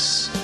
Yes.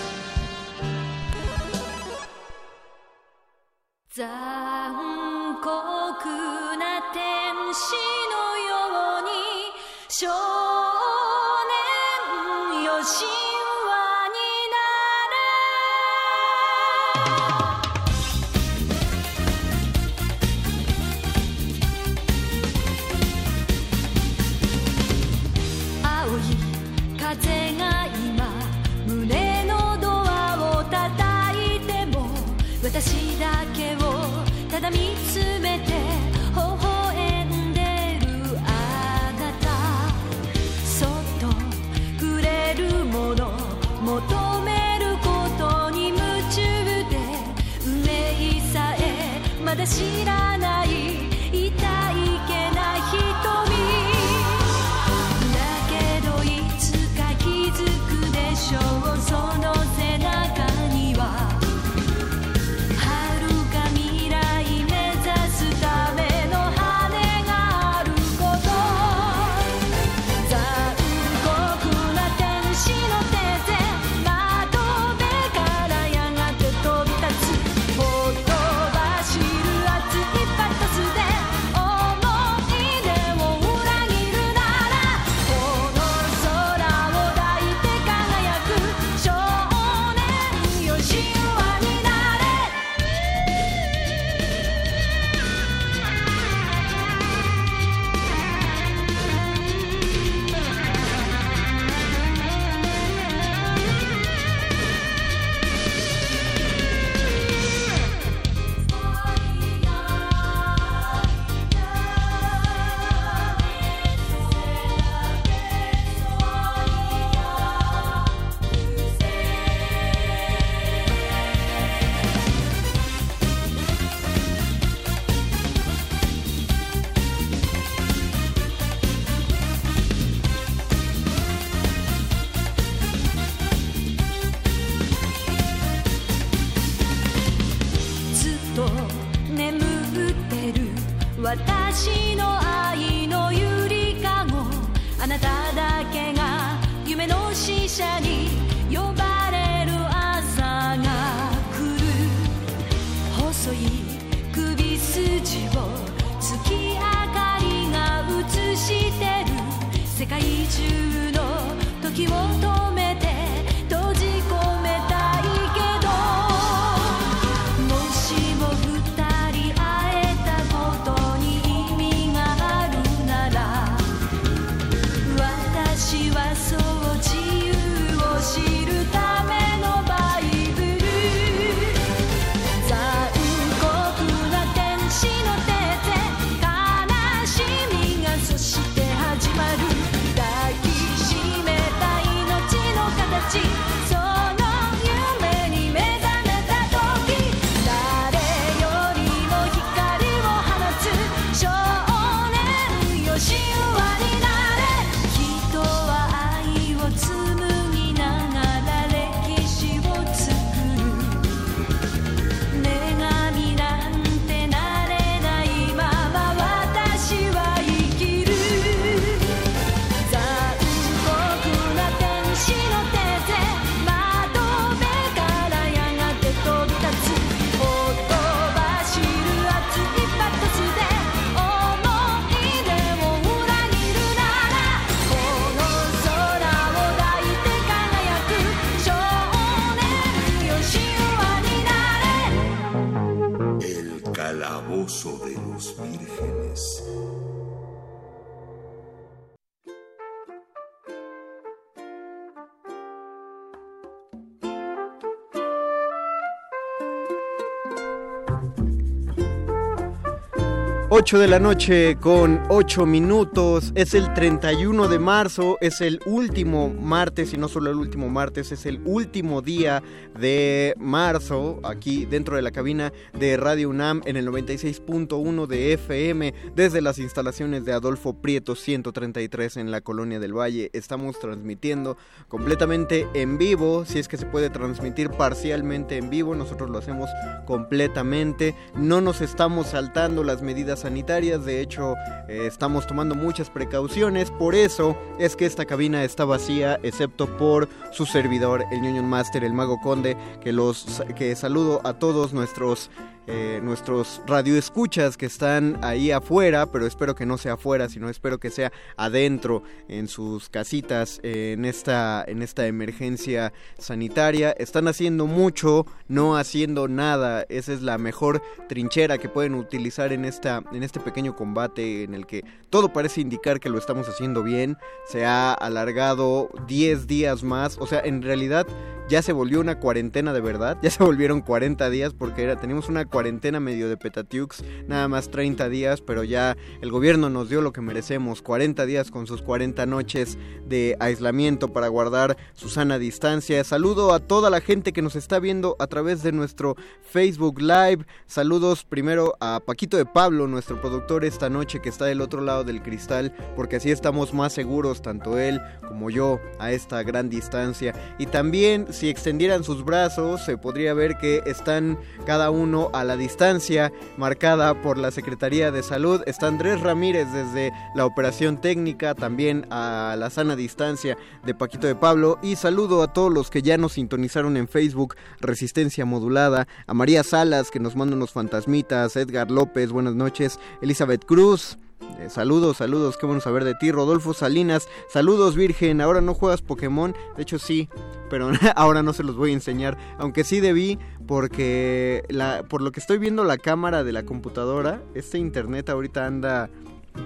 8 de la noche con 8 minutos. Es el 31 de marzo, es el último martes y no solo el último martes, es el último día de marzo aquí dentro de la cabina de Radio UNAM en el 96.1 de FM desde las instalaciones de Adolfo Prieto 133 en la Colonia del Valle. Estamos transmitiendo completamente en vivo, si es que se puede transmitir parcialmente en vivo, nosotros lo hacemos completamente. No nos estamos saltando las medidas sanitarias, de hecho eh, estamos tomando muchas precauciones, por eso es que esta cabina está vacía, excepto por su servidor, el Ñoño Master, el Mago Conde, que los que saludo a todos nuestros eh, nuestros radioescuchas que están ahí afuera, pero espero que no sea afuera, sino espero que sea adentro en sus casitas en esta en esta emergencia sanitaria. Están haciendo mucho, no haciendo nada. Esa es la mejor trinchera que pueden utilizar en esta en este pequeño combate en el que todo parece indicar que lo estamos haciendo bien. Se ha alargado 10 días más, o sea, en realidad ya se volvió una cuarentena de verdad, ya se volvieron 40 días porque era, teníamos una cuarentena medio de Petatiux, nada más 30 días, pero ya el gobierno nos dio lo que merecemos, 40 días con sus 40 noches de aislamiento para guardar su sana distancia. Saludo a toda la gente que nos está viendo a través de nuestro Facebook Live. Saludos primero a Paquito de Pablo, nuestro productor esta noche que está del otro lado del cristal, porque así estamos más seguros, tanto él como yo, a esta gran distancia. Y también si extendieran sus brazos, se podría ver que están cada uno a la distancia marcada por la Secretaría de Salud. Está Andrés Ramírez desde la operación técnica, también a la sana distancia de Paquito de Pablo. Y saludo a todos los que ya nos sintonizaron en Facebook, Resistencia Modulada, a María Salas que nos manda unos fantasmitas, Edgar López, buenas noches, Elizabeth Cruz. Eh, saludos, saludos, qué bueno saber de ti. Rodolfo Salinas, saludos Virgen, ahora no juegas Pokémon, de hecho sí, pero ahora no se los voy a enseñar, aunque sí debí porque la, por lo que estoy viendo la cámara de la computadora, este internet ahorita anda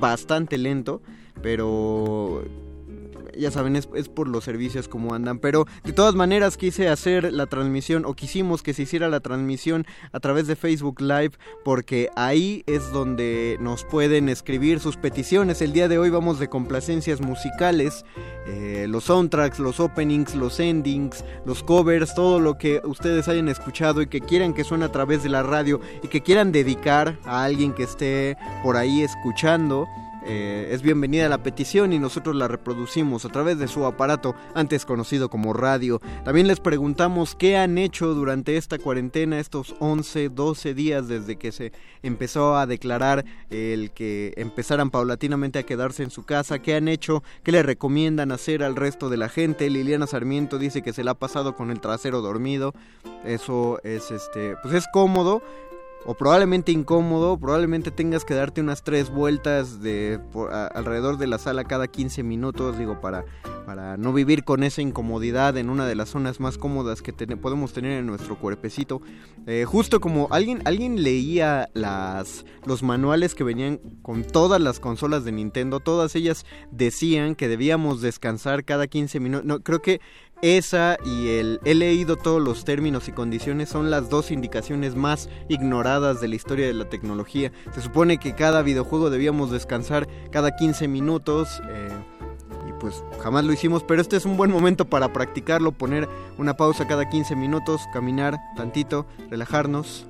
bastante lento, pero ya saben, es, es, por los servicios como andan. Pero de todas maneras quise hacer la transmisión o quisimos que se hiciera la transmisión a través de Facebook Live porque ahí es donde nos pueden escribir sus peticiones. El día de hoy vamos de complacencias musicales, eh, los soundtracks, los openings, los endings, los covers, todo lo que ustedes hayan escuchado y que quieran que suene a través de la radio y que quieran dedicar a alguien que esté por ahí escuchando. Eh, es bienvenida la petición y nosotros la reproducimos a través de su aparato antes conocido como radio. También les preguntamos qué han hecho durante esta cuarentena, estos 11, 12 días desde que se empezó a declarar el que empezaran paulatinamente a quedarse en su casa, qué han hecho, qué le recomiendan hacer al resto de la gente. Liliana Sarmiento dice que se la ha pasado con el trasero dormido. Eso es este, pues es cómodo o probablemente incómodo, probablemente tengas que darte unas tres vueltas de por, alrededor de la sala cada 15 minutos, digo, para, para no vivir con esa incomodidad en una de las zonas más cómodas que podemos tener en nuestro cuerpecito. Eh, justo como alguien, alguien leía las, los manuales que venían con todas las consolas de Nintendo, todas ellas decían que debíamos descansar cada 15 minutos. No, creo que esa y el he leído todos los términos y condiciones son las dos indicaciones más ignoradas de la historia de la tecnología. Se supone que cada videojuego debíamos descansar cada 15 minutos. Eh, y pues jamás lo hicimos, pero este es un buen momento para practicarlo, poner una pausa cada 15 minutos, caminar tantito, relajarnos.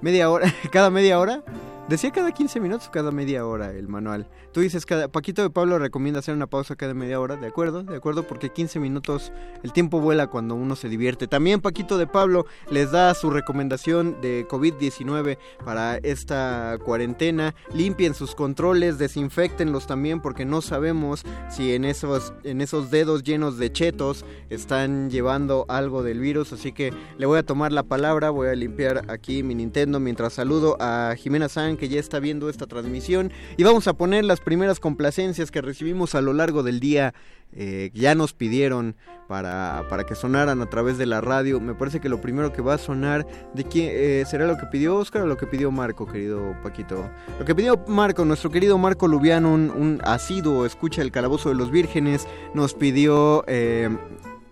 Media hora, cada media hora Decía cada 15 minutos o cada media hora el manual. Tú dices, cada Paquito de Pablo recomienda hacer una pausa cada media hora, ¿de acuerdo? De acuerdo, porque 15 minutos, el tiempo vuela cuando uno se divierte. También Paquito de Pablo les da su recomendación de COVID-19 para esta cuarentena. Limpien sus controles, desinfectenlos también porque no sabemos si en esos, en esos dedos llenos de chetos están llevando algo del virus. Así que le voy a tomar la palabra, voy a limpiar aquí mi Nintendo mientras saludo a Jimena Sánchez que ya está viendo esta transmisión y vamos a poner las primeras complacencias que recibimos a lo largo del día. Eh, ya nos pidieron para, para, que sonaran a través de la radio. Me parece que lo primero que va a sonar de quién eh, será lo que pidió Oscar o lo que pidió Marco, querido Paquito. Lo que pidió Marco, nuestro querido Marco Lubiano, un, asiduo, escucha el calabozo de los vírgenes, nos pidió eh,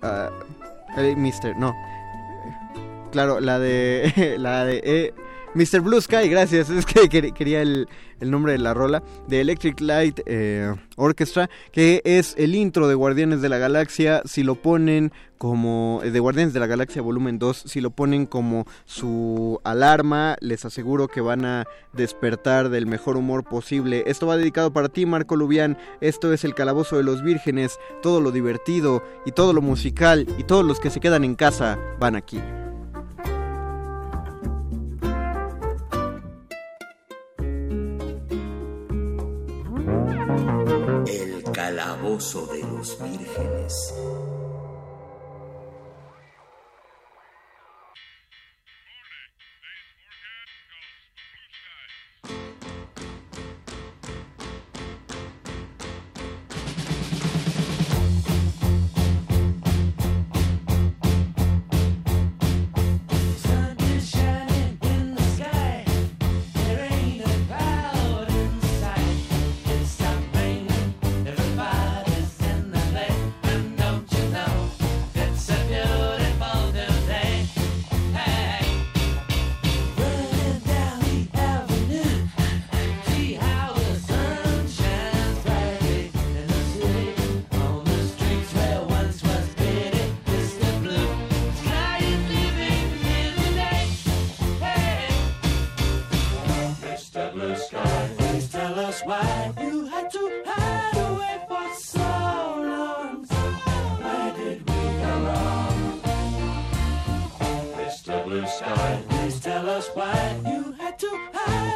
uh, Mister, no. Claro, la de la de Mr. Blue Sky, gracias. Es que quer- quería el, el nombre de la rola. De Electric Light eh, Orchestra, que es el intro de Guardianes de la Galaxia. Si lo ponen como... eh, De Guardianes de la Galaxia volumen 2, si lo ponen como su alarma, les aseguro que van a despertar del mejor humor posible. Esto va dedicado para ti, Marco Lubián. Esto es el Calabozo de los Vírgenes. Todo lo divertido y todo lo musical y todos los que se quedan en casa van aquí. De los vírgenes. Blue Sky, please tell us why you had to hide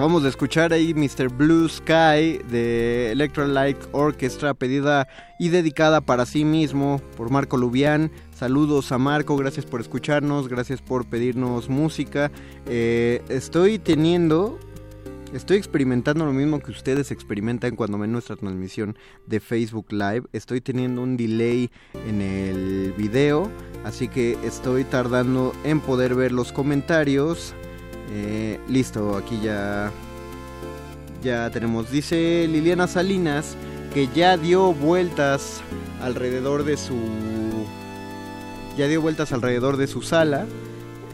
Acabamos de escuchar ahí Mr. Blue Sky de Electrolyte Orchestra, pedida y dedicada para sí mismo por Marco Lubián. Saludos a Marco, gracias por escucharnos, gracias por pedirnos música. Eh, estoy teniendo Estoy experimentando lo mismo que ustedes experimentan cuando ven nuestra transmisión de Facebook Live. Estoy teniendo un delay en el video, así que estoy tardando en poder ver los comentarios. Eh, listo, aquí ya ya tenemos. Dice Liliana Salinas que ya dio vueltas alrededor de su ya dio vueltas alrededor de su sala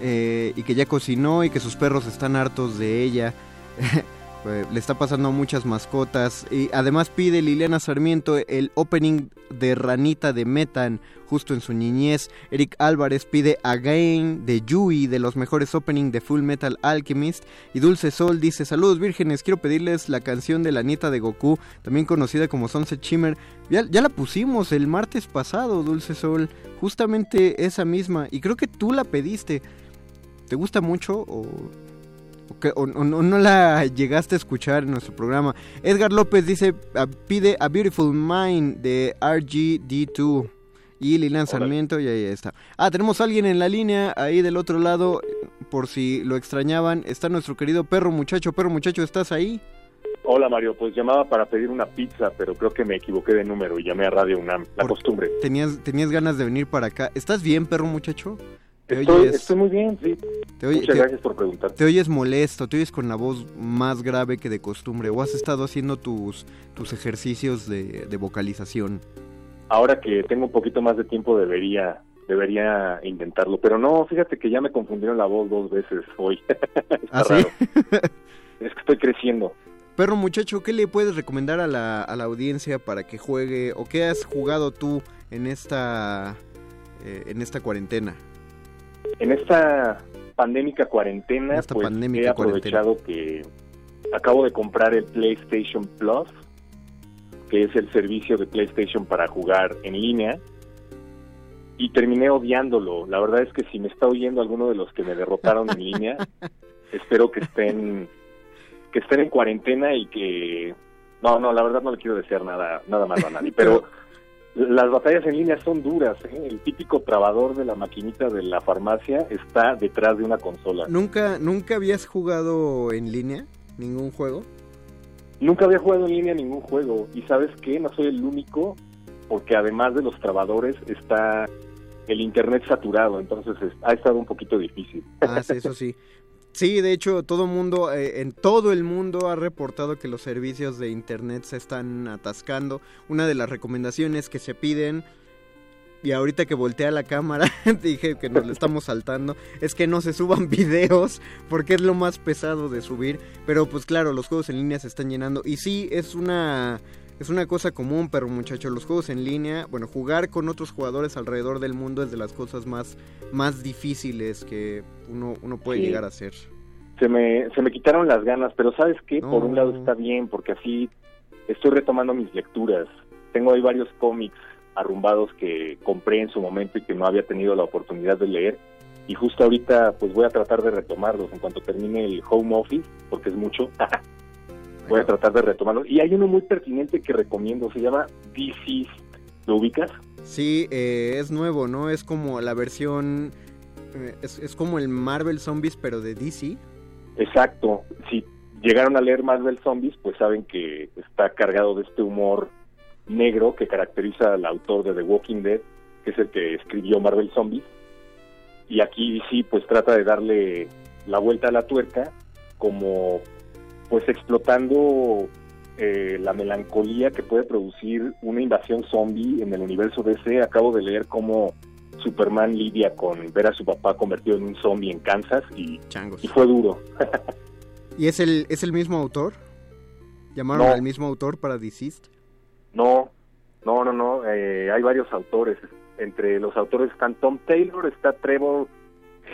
eh, y que ya cocinó y que sus perros están hartos de ella. Pues, le está pasando a muchas mascotas. Y además pide Liliana Sarmiento el opening de Ranita de Metan, justo en su niñez. Eric Álvarez pide Again de Yui, de los mejores opening de Full Metal Alchemist. Y Dulce Sol dice: Saludos vírgenes, quiero pedirles la canción de la nieta de Goku, también conocida como Sunset Shimmer. Ya, ya la pusimos el martes pasado, Dulce Sol. Justamente esa misma. Y creo que tú la pediste. ¿Te gusta mucho o o, que- o- o no, no la llegaste a escuchar en nuestro programa. Edgar López dice, ah, pide A Beautiful Mind de RGD2. Y Lilian Sarmiento, y ahí está. Ah, tenemos a alguien en la línea, ahí del otro lado, por si lo extrañaban. Está nuestro querido perro muchacho. Perro muchacho, ¿estás ahí? Hola Mario, pues llamaba para pedir una pizza, pero creo que me equivoqué de número y llamé a Radio UNAM, la costumbre. Tenías, tenías ganas de venir para acá. ¿Estás bien, perro muchacho? Te Estoy, oyes, estoy muy bien, sí. te oye- Muchas te- gracias por preguntar. te oyes molesto, te oyes con la voz más grave que de costumbre. ¿O has estado haciendo tus, tus ejercicios de, de vocalización? Ahora que tengo un poquito más de tiempo debería debería intentarlo, pero no, fíjate que ya me confundieron la voz dos veces hoy. ¿Ah, sí? Es que estoy creciendo. Perro muchacho, ¿qué le puedes recomendar a la, a la audiencia para que juegue o qué has jugado tú en esta eh, en esta cuarentena? En esta pandémica cuarentena, esta pues pandémica he aprovechado que acabo de comprar el PlayStation Plus, que es el servicio de PlayStation para jugar en línea, y terminé odiándolo. La verdad es que si me está oyendo alguno de los que me derrotaron en línea, espero que estén que estén en cuarentena y que no, no, la verdad no le quiero desear nada nada malo a nadie, pero las batallas en línea son duras. ¿eh? El típico trabador de la maquinita de la farmacia está detrás de una consola. ¿Nunca, ¿Nunca habías jugado en línea ningún juego? Nunca había jugado en línea ningún juego y sabes qué, no soy el único porque además de los trabadores está el internet saturado, entonces es- ha estado un poquito difícil. Ah, sí, eso sí. Sí, de hecho, todo mundo, eh, en todo el mundo ha reportado que los servicios de internet se están atascando. Una de las recomendaciones que se piden, y ahorita que voltea la cámara, dije que nos le estamos saltando, es que no se suban videos, porque es lo más pesado de subir. Pero pues claro, los juegos en línea se están llenando. Y sí, es una... Es una cosa común, pero muchachos, los juegos en línea, bueno, jugar con otros jugadores alrededor del mundo es de las cosas más, más difíciles que uno, uno puede Sí. llegar a hacer. Se me, se me quitaron las ganas, pero sabes qué, por un lado está bien porque así estoy retomando mis lecturas. Tengo ahí varios cómics arrumbados que compré en su momento y que no había tenido la oportunidad de leer. Y justo ahorita pues voy a tratar de retomarlos en cuanto termine el home office, porque es mucho. voy a tratar de retomarlos. Y hay uno muy pertinente que recomiendo, se llama Deceased. ¿Lo ubicas? Sí, eh, es nuevo, ¿no? Es como la versión... eh, es, es como el Marvel Zombies, pero de DC. Exacto. Si llegaron a leer Marvel Zombies, pues saben que está cargado de este humor negro que caracteriza al autor de The Walking Dead, que es el que escribió Marvel Zombies. Y aquí sí, pues trata de darle la vuelta a la tuerca, como pues explotando eh, la melancolía que puede producir una invasión zombie en el universo DC. Acabo de leer cómo Superman lidia con ver a su papá convertido en un zombie en Kansas y, Changos. y fue duro. ¿Y es el, es el mismo autor? ¿Llamaron No. al mismo autor para Deceased? No, no, no, no. eh, hay varios autores. Entre los autores están Tom Taylor, está Trevor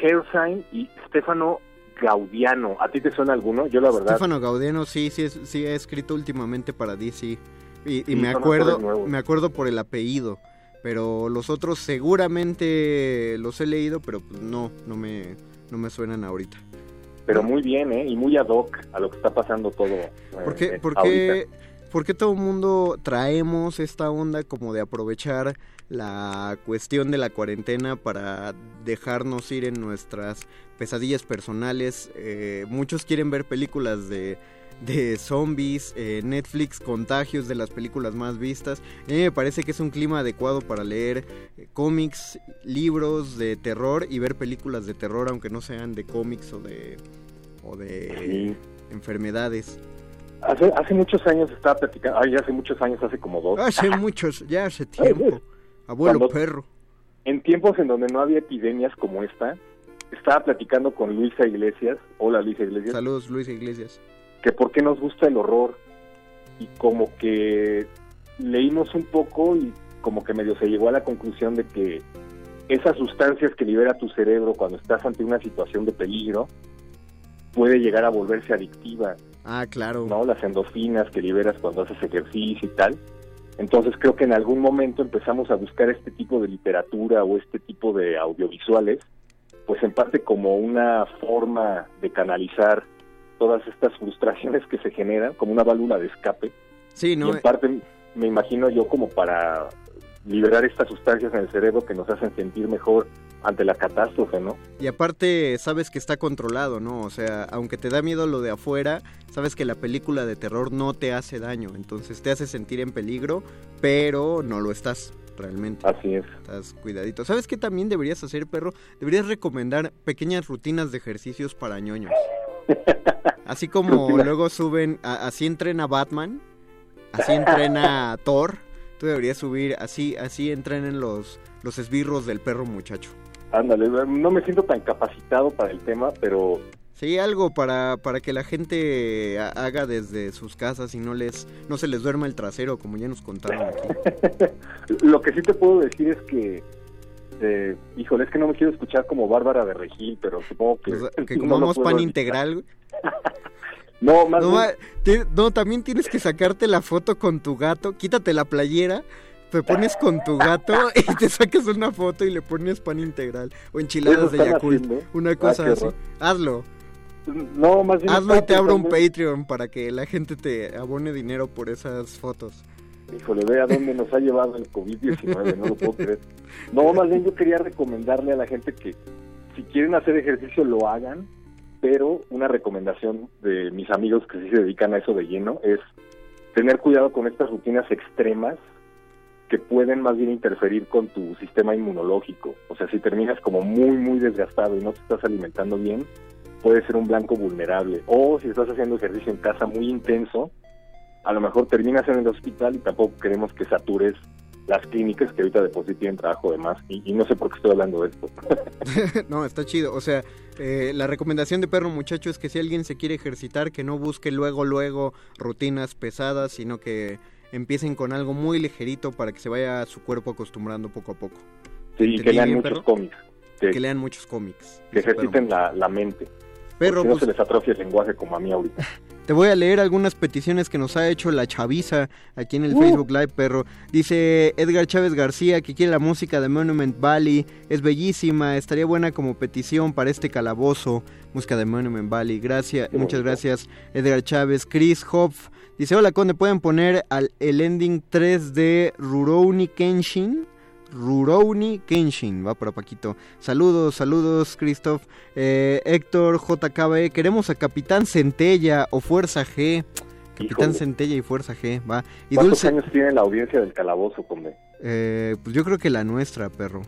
Hairsine y Stefano Gaudiano. ¿A ti te suena alguno? Yo la verdad. Stefano Gaudiano sí, sí, sí ha escrito últimamente para DC. Y, y Sí, me acuerdo, me acuerdo por el apellido. Pero los otros seguramente los he leído, pero pues no, no me, no me suenan ahorita. Pero muy bien, ¿eh? Y muy ad hoc a lo que está pasando todo. eh, ¿Por qué, eh, por qué, por qué todo el mundo traemos esta onda como de aprovechar la cuestión de la cuarentena para dejarnos ir en nuestras pesadillas personales? Eh, muchos quieren ver películas de, de zombies, eh, Netflix contagios de las películas más vistas. A mí me parece que es un clima adecuado para leer eh, cómics, libros de terror y ver películas de terror, aunque no sean de cómics o de, o de Sí. enfermedades. Hace, hace muchos años estaba platicando, ay, hace muchos años, hace como dos, Hace muchos, ya hace tiempo. Abuelo Cuando- perro. en tiempos en donde no había epidemias como esta, estaba platicando con Luisa Iglesias, hola Luisa Iglesias, Saludos Luis Iglesias. que por qué nos gusta el horror y como que leímos un poco y como que medio se llegó a la conclusión de que esas sustancias que libera tu cerebro cuando estás ante una situación de peligro puede llegar a volverse adictiva, Ah, claro. ¿no? Las endorfinas que liberas cuando haces ejercicio y tal. Entonces creo que en algún momento empezamos a buscar este tipo de literatura o este tipo de audiovisuales, pues en parte como una forma de canalizar todas estas frustraciones que se generan, como una válvula de escape. Sí, Y ¿no? en parte me imagino yo como para liberar estas sustancias en el cerebro que nos hacen sentir mejor ante la catástrofe, ¿no? Y aparte sabes que está controlado, ¿no? O sea, aunque te da miedo lo de afuera, sabes que la película de terror no te hace daño, entonces te hace sentir en peligro, pero no lo estás realmente. Así es. Estás cuidadito. ¿Sabes qué también deberías hacer, perro? Deberías recomendar pequeñas rutinas de ejercicios para ñoños. Así como Rutina. luego suben, a- así entrena Batman, así entrena Thor, tú deberías subir, así, así entrenen los, los esbirros del perro muchacho. Ándale, no me siento tan capacitado para el tema, pero Sí, algo para, para que la gente ha- haga desde sus casas y no les no se les duerma el trasero, como ya nos contaron aquí. Lo que sí te puedo decir es que, eh, híjole, es que no me quiero escuchar como Bárbara de Regil, pero supongo que... Pues, que comamos pan evitar. integral. No, más No, bien- no, también tienes que sacarte la foto con tu gato, quítate la playera, te pones con tu gato y te sacas una foto y le pones pan integral o enchiladas ¿Eso de Yakult. haciendo? Una Ah, cosa así. horror. Hazlo. No, más bien Hazlo y te abro un Patreon para que la gente te abone dinero por esas fotos. Híjole, ve a dónde nos ha llevado el COVID-19, no lo puedo creer. No, más bien yo quería recomendarle a la gente que si quieren hacer ejercicio lo hagan, pero una recomendación de mis amigos que sí se dedican a eso de lleno es tener cuidado con estas rutinas extremas que pueden más bien interferir con tu sistema inmunológico. O sea, si terminas como muy, muy desgastado y no te estás alimentando bien, puede ser un blanco vulnerable. O si estás haciendo ejercicio en casa muy intenso, a lo mejor terminas en el hospital y tampoco queremos que satures las clínicas que ahorita de por sí tienen trabajo de más. Y, y no sé por qué estoy hablando de esto. no, está chido. O sea, eh, la recomendación de perro muchacho es que si alguien se quiere ejercitar, que no busque luego, luego rutinas pesadas, sino que empiecen con algo muy ligerito para que se vaya su cuerpo acostumbrando poco a poco. Sí, y ¿Entendí que lean muchos perro? cómics. Que, Que lean muchos cómics. que ejerciten la, la mente. Perro, no pues, se les atrofia el lenguaje como a mí ahorita. Te voy a leer algunas peticiones que nos ha hecho la chaviza aquí en el Uh. Facebook Live, perro. Dice Edgar Chávez García que quiere la música de Monument Valley. Es bellísima, estaría buena como petición para este calabozo. Música de Monument Valley. Gracias, Qué muchas bonito. gracias, Edgar Chávez. Chris Hopf dice: Hola, Conde, ¿pueden poner al, el ending 3 de Rurouni Kenshin? Rurouni Kenshin, va para Paquito. Saludos, saludos, Christoph. Eh, Héctor JKB, queremos a Capitán Centella o Fuerza G. Capitán Híjole. Centella y Fuerza G, va. Y ¿Cuántos Dulce, años tiene la audiencia del calabozo, Conde? Eh, pues yo creo que la nuestra, perro.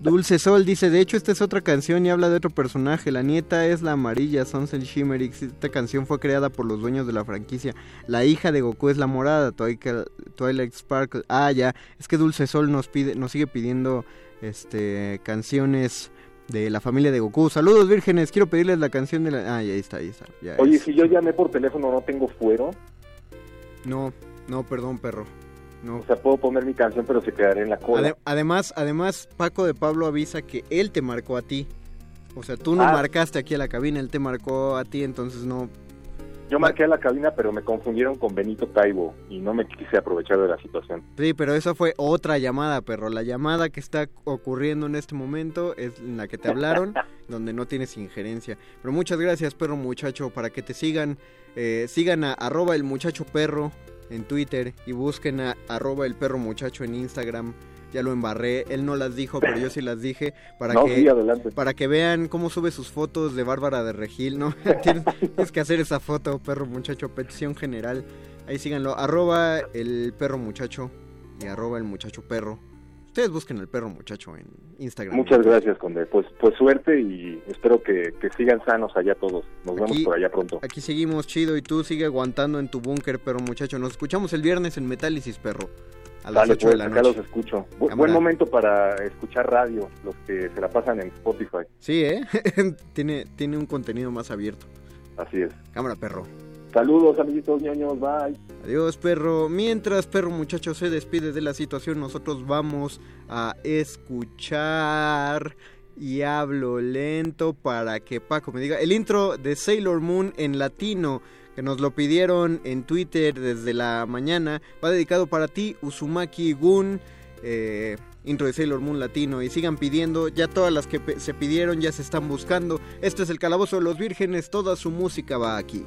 Dulce Sol dice, de hecho esta es otra canción y habla de otro personaje. La nieta es la amarilla, Sonsel Shimmerix. Esta canción fue creada por los dueños de la franquicia. La hija de Goku es la morada, Twilight Sparkle. Ah, ya, es que Dulce Sol nos pide, nos sigue pidiendo este canciones de la familia de Goku. Saludos vírgenes, quiero pedirles la canción de la... Ah, ya ahí está, ahí está. ya Oye, es. si yo llamé por teléfono, no tengo fuero. No, no, perdón, perro. No. O sea, puedo poner mi canción, pero se quedará en la cola. Ade- además, además, Paco de Pablo avisa que él te marcó a ti. O sea, tú no Ah. marcaste aquí a la cabina, él te marcó a ti, entonces no. Yo marqué a la cabina, pero me confundieron con Benito Taibo y no me quise aprovechar de la situación. Sí, pero esa fue otra llamada, perro. La llamada que está ocurriendo en este momento es en la que te hablaron, donde no tienes injerencia. Pero muchas gracias, perro muchacho, para que te sigan. eh, sigan a arroba el muchacho perro en Twitter y busquen a arroba el perro muchacho en Instagram. ya lo embarré. Él no las dijo, pero yo sí las dije para No, que sí, para que vean cómo sube sus fotos de Bárbara de Regil, ¿no? tienes, tienes que hacer esa foto, perro muchacho, petición general. Ahí síganlo, arroba el perro muchacho y arroba el muchacho perro. Ustedes busquen el perro muchacho en Instagram. Muchas gracias, Conde. Pues, pues suerte y espero que, que sigan sanos allá todos. Nos vemos por allá pronto. Aquí seguimos chido y tú sigue aguantando en tu búnker, perro muchacho. Nos escuchamos el viernes en Metálisis, perro. A las Dale, 8 pues, de la acá noche. los escucho. Bu- Cámara. buen momento para escuchar radio, los que se la pasan en Spotify. Sí, ¿eh? tiene, tiene un contenido más abierto. Así es. Cámara, perro. Saludos, amiguitos ñoños. Bye. Adiós, perro. Mientras perro muchacho se despide de la situación, nosotros vamos a escuchar y hablo lento para que Paco me diga el intro de Sailor Moon en latino que nos lo pidieron en Twitter desde la mañana. Va dedicado para ti, Uzumaki Gun. eh, intro de Sailor Moon latino y sigan pidiendo, ya todas las que se pidieron ya se están buscando. Esto es el Calabozo de los Vírgenes, toda su música va aquí.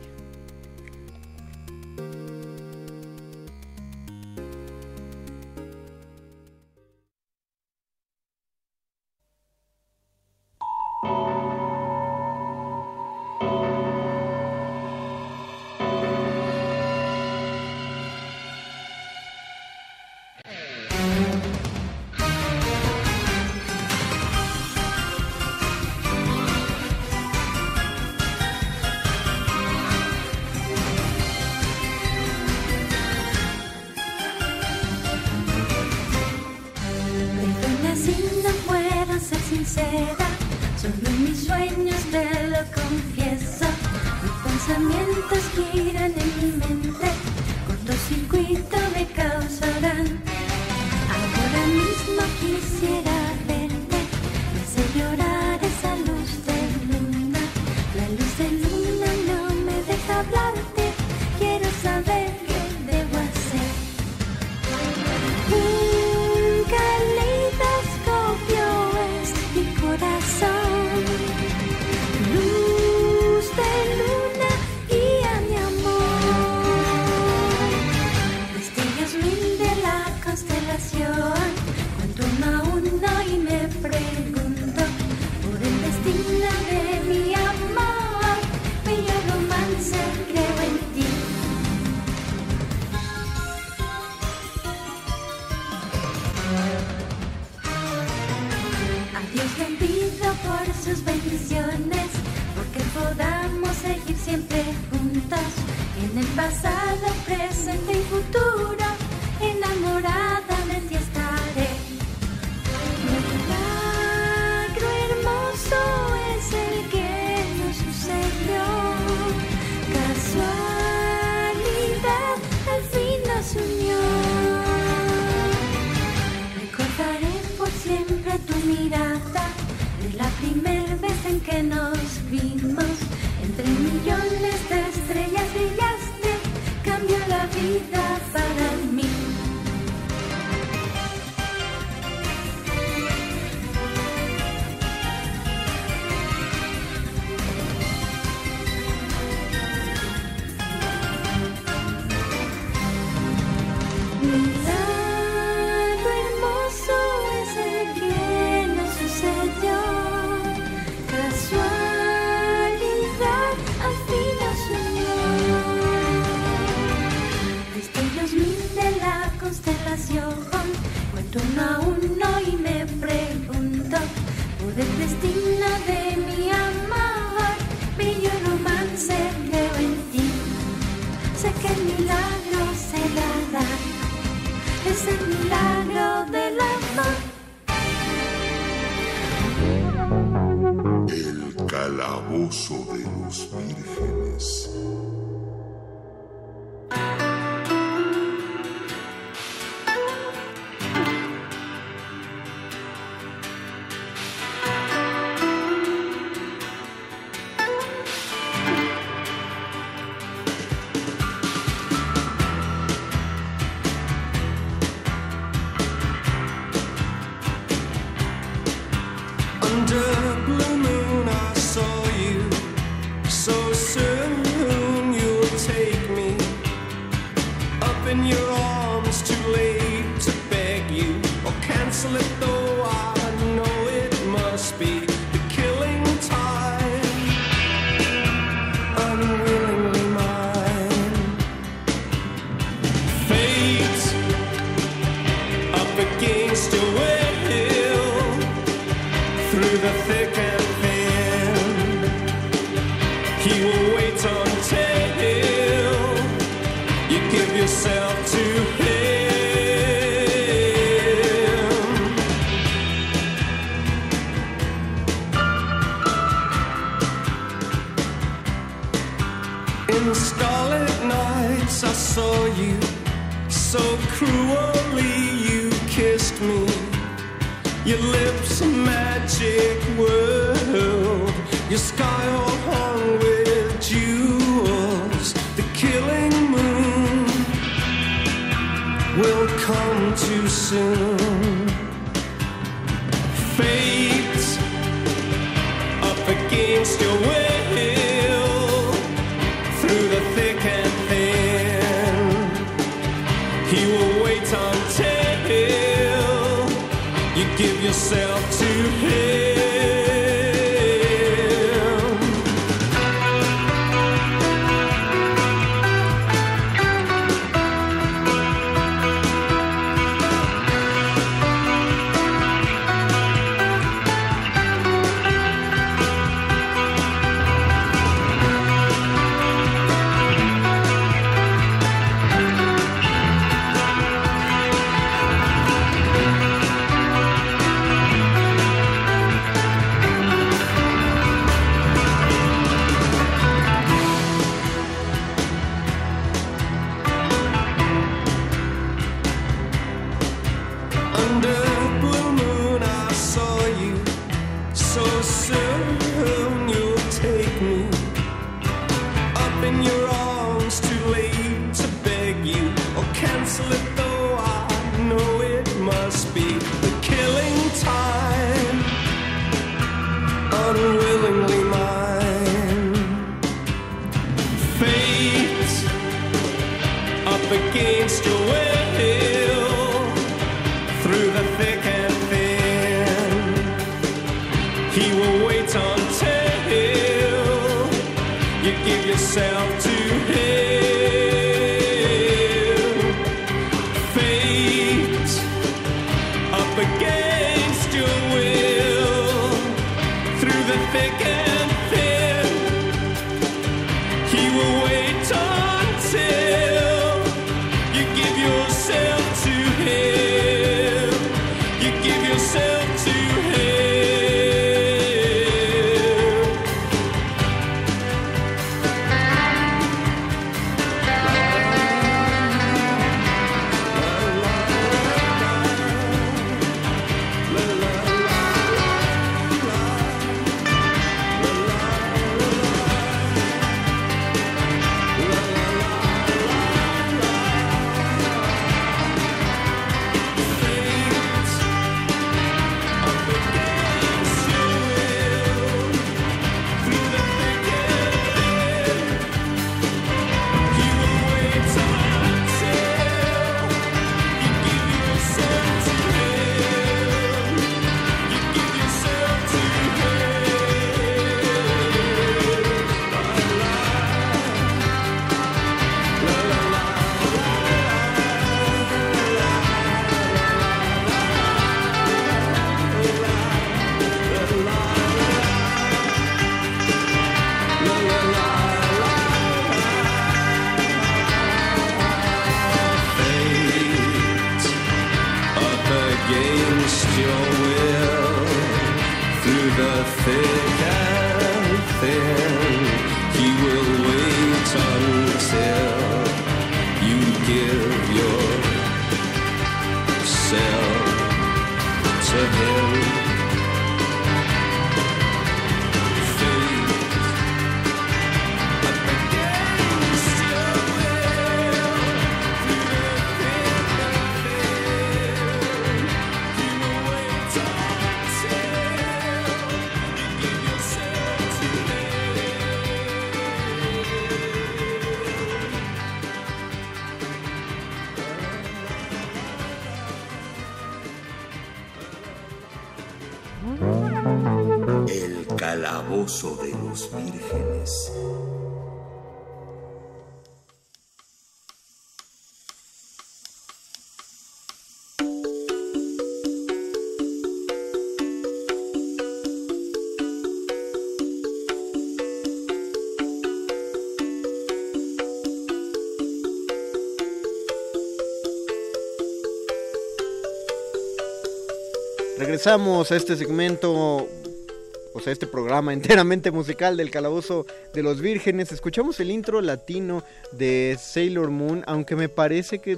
Regresamos a este segmento, o sea, este programa enteramente musical del Calabozo de los Vírgenes. Escuchamos el intro latino de Sailor Moon, aunque me parece que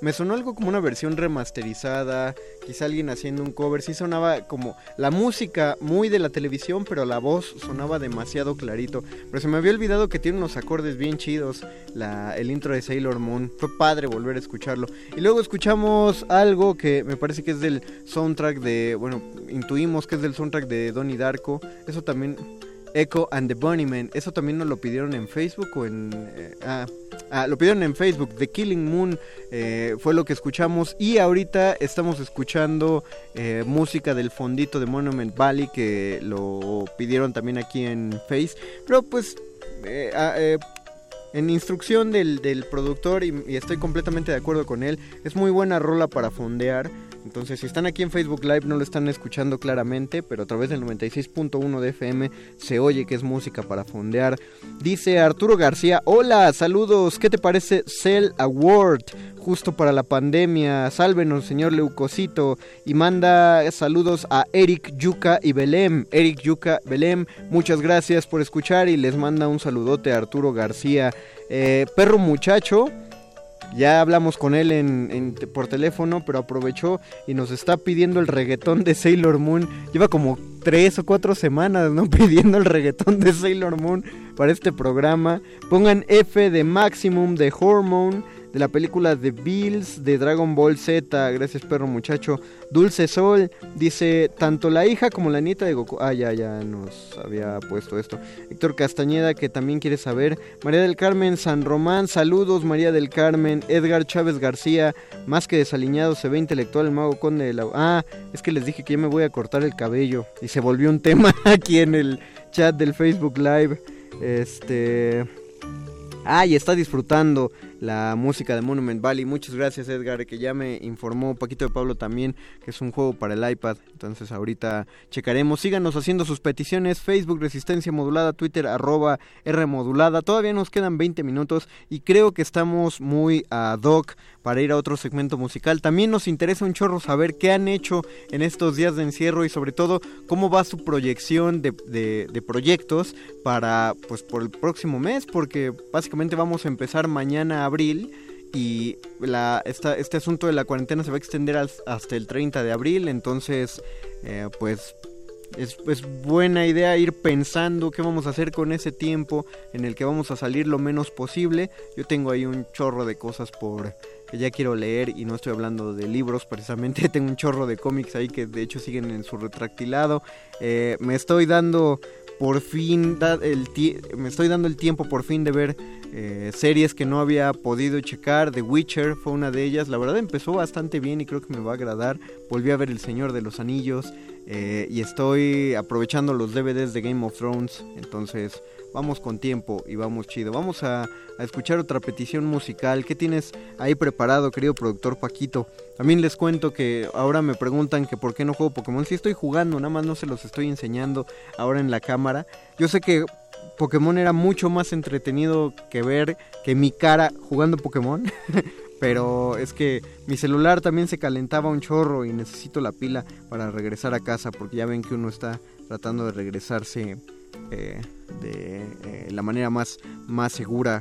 me sonó algo como una versión remasterizada, quizá alguien haciendo un cover, sí sonaba como la música muy de la televisión, pero la voz sonaba demasiado clarito. Pero se me había olvidado que tiene unos acordes bien chidos, la, el intro de Sailor Moon. Fue padre volver a escucharlo. Y luego escuchamos algo que me parece que es del soundtrack de, bueno, intuimos que es del soundtrack de Donnie Darko. Eso también... Echo and the Bunnymen, eso también nos lo pidieron en Facebook o en... eh, ah, ah, lo pidieron en Facebook, The Killing Moon eh, fue lo que escuchamos. Y ahorita estamos escuchando eh, música del fondito de Monument Valley que lo pidieron también aquí en Face, pero pues... ah, en instrucción del, del productor y, y estoy completamente de acuerdo con él, es muy buena rola para fondear. Entonces, si están aquí en Facebook Live no lo están escuchando claramente, pero a través del 96.1 de FM se oye que es música para fondear. Dice Arturo García, hola, saludos, ¿qué te parece Cell Award? Justo para la pandemia, sálvenos señor Leucocito y manda saludos a Eric Yuca y Belém. Eric Yuca, Belém, muchas gracias por escuchar y les manda un saludote a Arturo García. Eh, perro muchacho, ya hablamos con él en, por teléfono, pero aprovechó y nos está pidiendo el reggaetón de Sailor Moon. Lleva como tres o cuatro semanas, ¿no? Pidiendo el reggaetón de Sailor Moon para este programa. Pongan F de Maximum de Hormone, de la película The Bills, de Dragon Ball Z. Gracias, perro muchacho. Dulce Sol dice: tanto la hija como la nieta de Goku. Ah, ya, ya nos había puesto esto. Héctor Castañeda, que también quiere saber. María del Carmen San Román, saludos María del Carmen. Edgar Chávez García, más que desaliñado, se ve intelectual el mago conde de la... Ah, es que les dije que ya me voy a cortar el cabello. Y se volvió un tema aquí en el chat del Facebook Live. Este... Ah, y está disfrutando la música de Monument Valley. Muchas gracias Edgar, que ya me informó Paquito de Pablo también, que es un juego para el iPad. Entonces ahorita checaremos. Síganos haciendo sus peticiones. Facebook Resistencia Modulada, Twitter arroba R Modulada. Todavía nos quedan 20 minutos y creo que estamos muy ad hoc para ir a otro segmento musical. También nos interesa un chorro saber qué han hecho en estos días de encierro y sobre todo cómo va su proyección de, de- proyectos para pues por el próximo mes porque básicamente vamos a empezar mañana abril y la, esta, este asunto de la cuarentena se va a extender hasta el 30 de abril entonces eh, pues es, es buena idea ir pensando qué vamos a hacer con ese tiempo en el que vamos a salir lo menos posible. Yo tengo ahí un chorro de cosas por que ya quiero leer y no estoy hablando de libros precisamente. Tengo un chorro de cómics ahí que de hecho siguen en su retractilado. Eh, me estoy dando por fin me estoy dando el tiempo por fin de ver eh, series que no había podido checar. The Witcher fue una de ellas. La verdad empezó bastante bien y creo que me va a agradar. Volví a ver El Señor de los Anillos eh, y estoy aprovechando los DVDs de Game of Thrones. Entonces vamos con tiempo y vamos chido. Vamos a, escuchar otra petición musical. ¿Qué tienes ahí preparado, querido productor Paquito? También les cuento que ahora me preguntan que por qué no juego Pokémon. Sí estoy jugando, nada más no se los estoy enseñando ahora en la cámara. Yo sé que Pokémon era mucho más entretenido que ver que mi cara jugando Pokémon. Pero es que mi celular también se calentaba un chorro y necesito la pila para regresar a casa porque ya ven que uno está tratando de regresarse eh, de eh, la manera más, más segura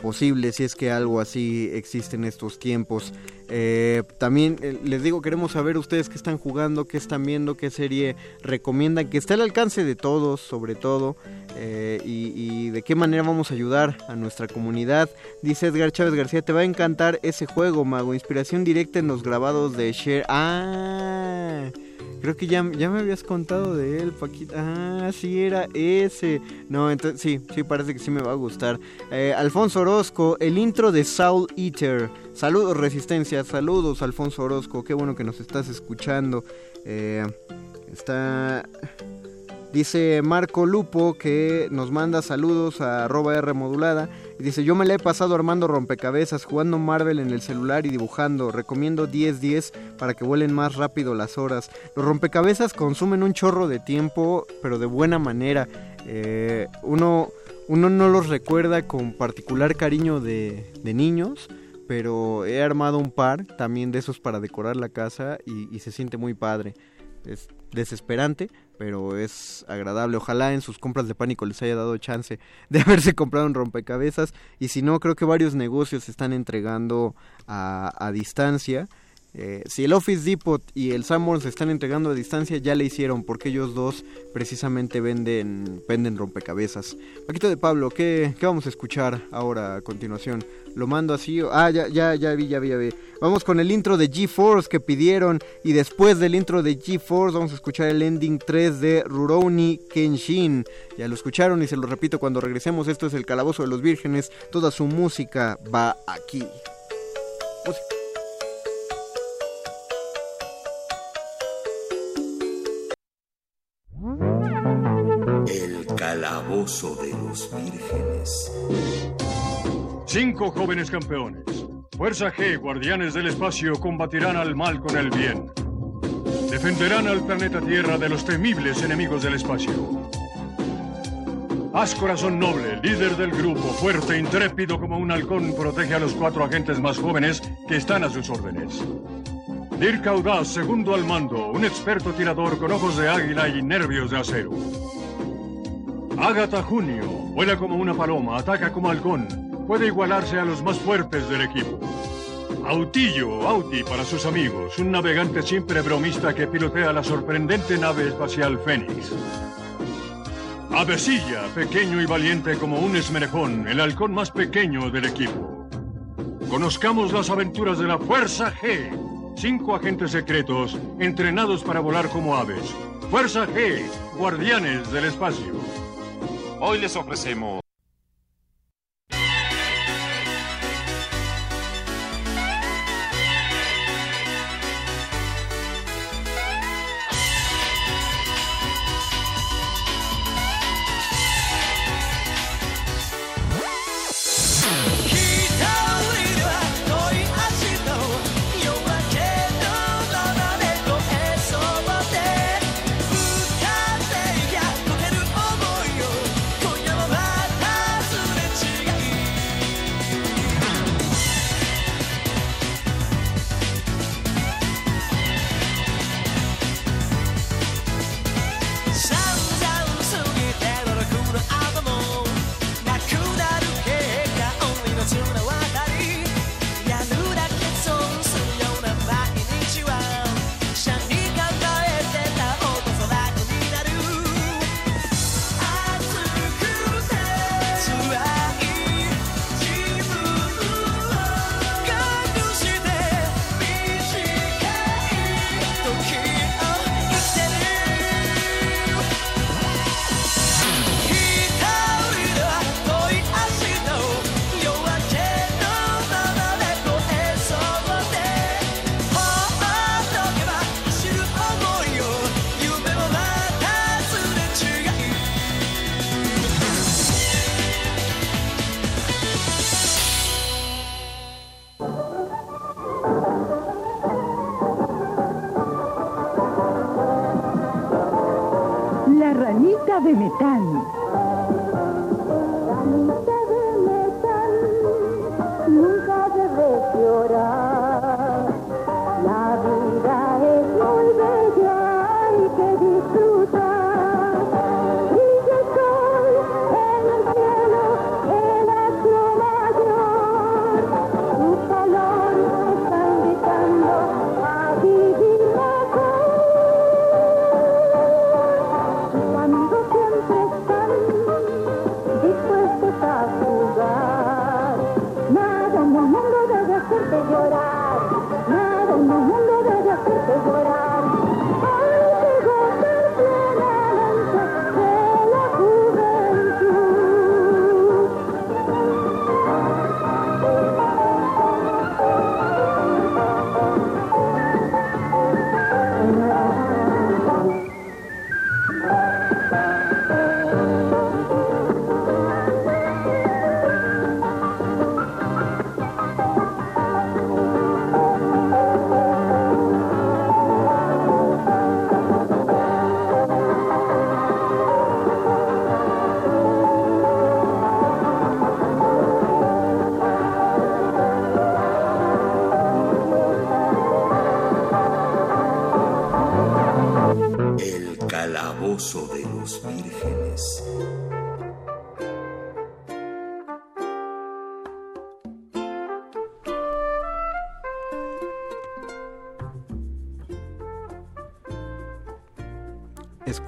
posible si es que algo así existe en estos tiempos. Eh, también les digo, queremos saber ustedes qué están jugando, qué están viendo, qué serie recomiendan, que esté al alcance de todos, sobre todo, y, y de qué manera vamos a ayudar a nuestra comunidad. Dice Edgar Chávez García, te va a encantar ese juego, Mago. Inspiración directa en los grabados de Share. Ah, creo que ya, ya me habías contado de él, Paquita. Ah, sí, era ese. No, entonces sí, sí, parece que sí me va a gustar. Eh, Alfonso Orozco, el intro de Soul Eater. Saludos, Resistencia. Saludos, Alfonso Orozco. Qué bueno que nos estás escuchando. Eh, está. Dice Marco Lupo que nos manda saludos a arroba R modulada. Dice, yo me la he pasado armando rompecabezas, jugando Marvel en el celular y dibujando. Recomiendo 10-10 para que vuelen más rápido las horas. Los rompecabezas consumen un chorro de tiempo, pero de buena manera. Eh, uno, uno no los recuerda con particular cariño de, de niños. Pero he armado un par también de esos para decorar la casa y, se siente muy padre. Desesperante, pero es agradable. Ojalá en sus compras de pánico les haya dado chance de haberse comprado un rompecabezas y si no, creo que varios negocios se están entregando a, a distancia. Eh, si el Office Depot y el Sanborns se están entregando a distancia, ya le hicieron, porque ellos dos precisamente venden, venden rompecabezas. Paquito de Pablo, ¿qué, ¿qué vamos a escuchar ahora a continuación? Lo mando así. Ah, ya, ya, ya vi, ya vi, ya vi. Vamos con el intro de G-Force que pidieron. Y después del intro de G-Force vamos a escuchar el ending 3 de Rurouni Kenshin. Ya lo escucharon y se lo repito cuando regresemos. Esto es el Calabozo de los Vírgenes. Toda su música va aquí. Música. Calabozo de los vírgenes. Cinco jóvenes campeones. Fuerza G, guardianes del espacio, combatirán al mal con el bien. Defenderán al planeta Tierra de los temibles enemigos del espacio. Haz corazón noble, líder del grupo, fuerte intrépido como un halcón, protege a los cuatro agentes más jóvenes que están a sus órdenes. Dirk Audaz, segundo al mando, un experto tirador con ojos de águila y nervios de acero. Agatha Junio, vuela como una paloma, ataca como halcón, puede igualarse a los más fuertes del equipo. Autillo, Auti para sus amigos, un navegante siempre bromista que pilotea la sorprendente nave espacial Fénix. Avesilla, pequeño y valiente como un esmerejón, el halcón más pequeño del equipo. Conozcamos las aventuras de la Fuerza G. Cinco agentes secretos entrenados para volar como aves. Fuerza G, guardianes del espacio. Hoy les ofrecemos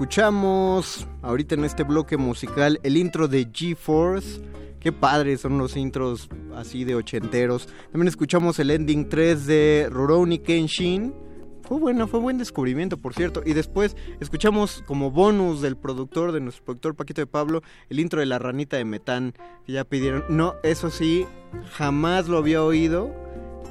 Escuchamos ahorita en este bloque musical el intro de G-Force. Qué padres son los intros así de ochenteros. También escuchamos el ending 3 de Rurouni Kenshin. Fue bueno, fue buen descubrimiento, por cierto. Y después escuchamos como bonus del productor, de nuestro productor Paquito de Pablo, el intro de La Ranita de Metán, que ya pidieron. No, eso sí, jamás lo había oído.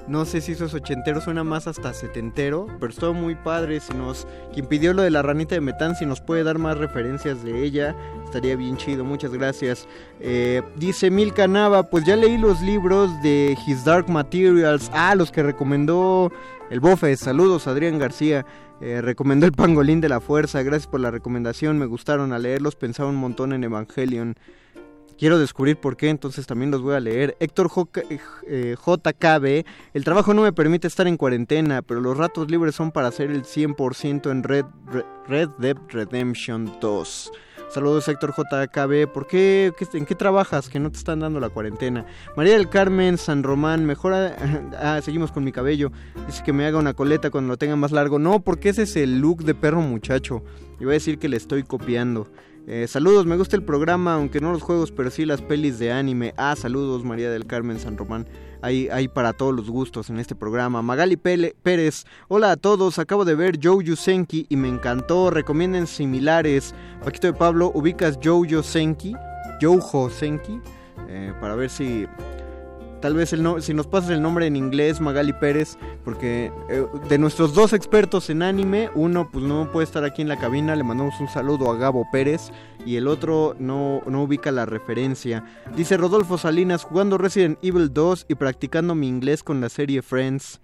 No sé si eso es ochentero, suena más hasta setentero, pero estuvo muy padre. Si nos, quien pidió lo de la ranita de Metán, si nos puede dar más referencias de ella, estaría bien chido. Muchas gracias. Eh, dice Milka Nava, pues ya leí los libros de His Dark Materials. Ah, los que recomendó el Bofe. Saludos, Adrián García. Eh, recomendó el Pangolín de la Fuerza. Gracias por la recomendación. Me gustaron a leerlos. Pensaba un montón en Evangelion. Quiero descubrir por qué, entonces también los voy a leer. Héctor J eh, JKB, el trabajo no me permite estar en cuarentena, pero los ratos libres son para hacer el 100% en Red, Red, Dead Redemption 2. Saludos Héctor JKB, ¿por qué, qué, ¿En qué trabajas que no te están dando la cuarentena? María del Carmen San Román, mejora... Ah, seguimos con mi cabello. Dice que me haga una coleta cuando lo tenga más largo. No, porque ese es el look de perro muchacho. Y voy a decir que le estoy copiando. Eh, saludos, me gusta el programa, aunque no los juegos, pero sí las pelis de anime. Ah, saludos María del Carmen San Román. Hay, hay para todos los gustos en este programa. Magali Pérez, hola a todos, acabo de ver Jojo Senki y me encantó. Recomienden similares. Paquito de Pablo, ¿ubicas Jojo Senki? Jojo Senki. Eh, para ver si tal vez el no, si nos pasas el nombre en inglés, Magali Pérez, porque eh, de nuestros dos expertos en anime, uno pues no puede estar aquí en la cabina, le mandamos un saludo a Gabo Pérez y el otro no, no ubica la referencia. Dice Rodolfo Salinas, jugando Resident Evil 2 y practicando mi inglés con la serie Friends.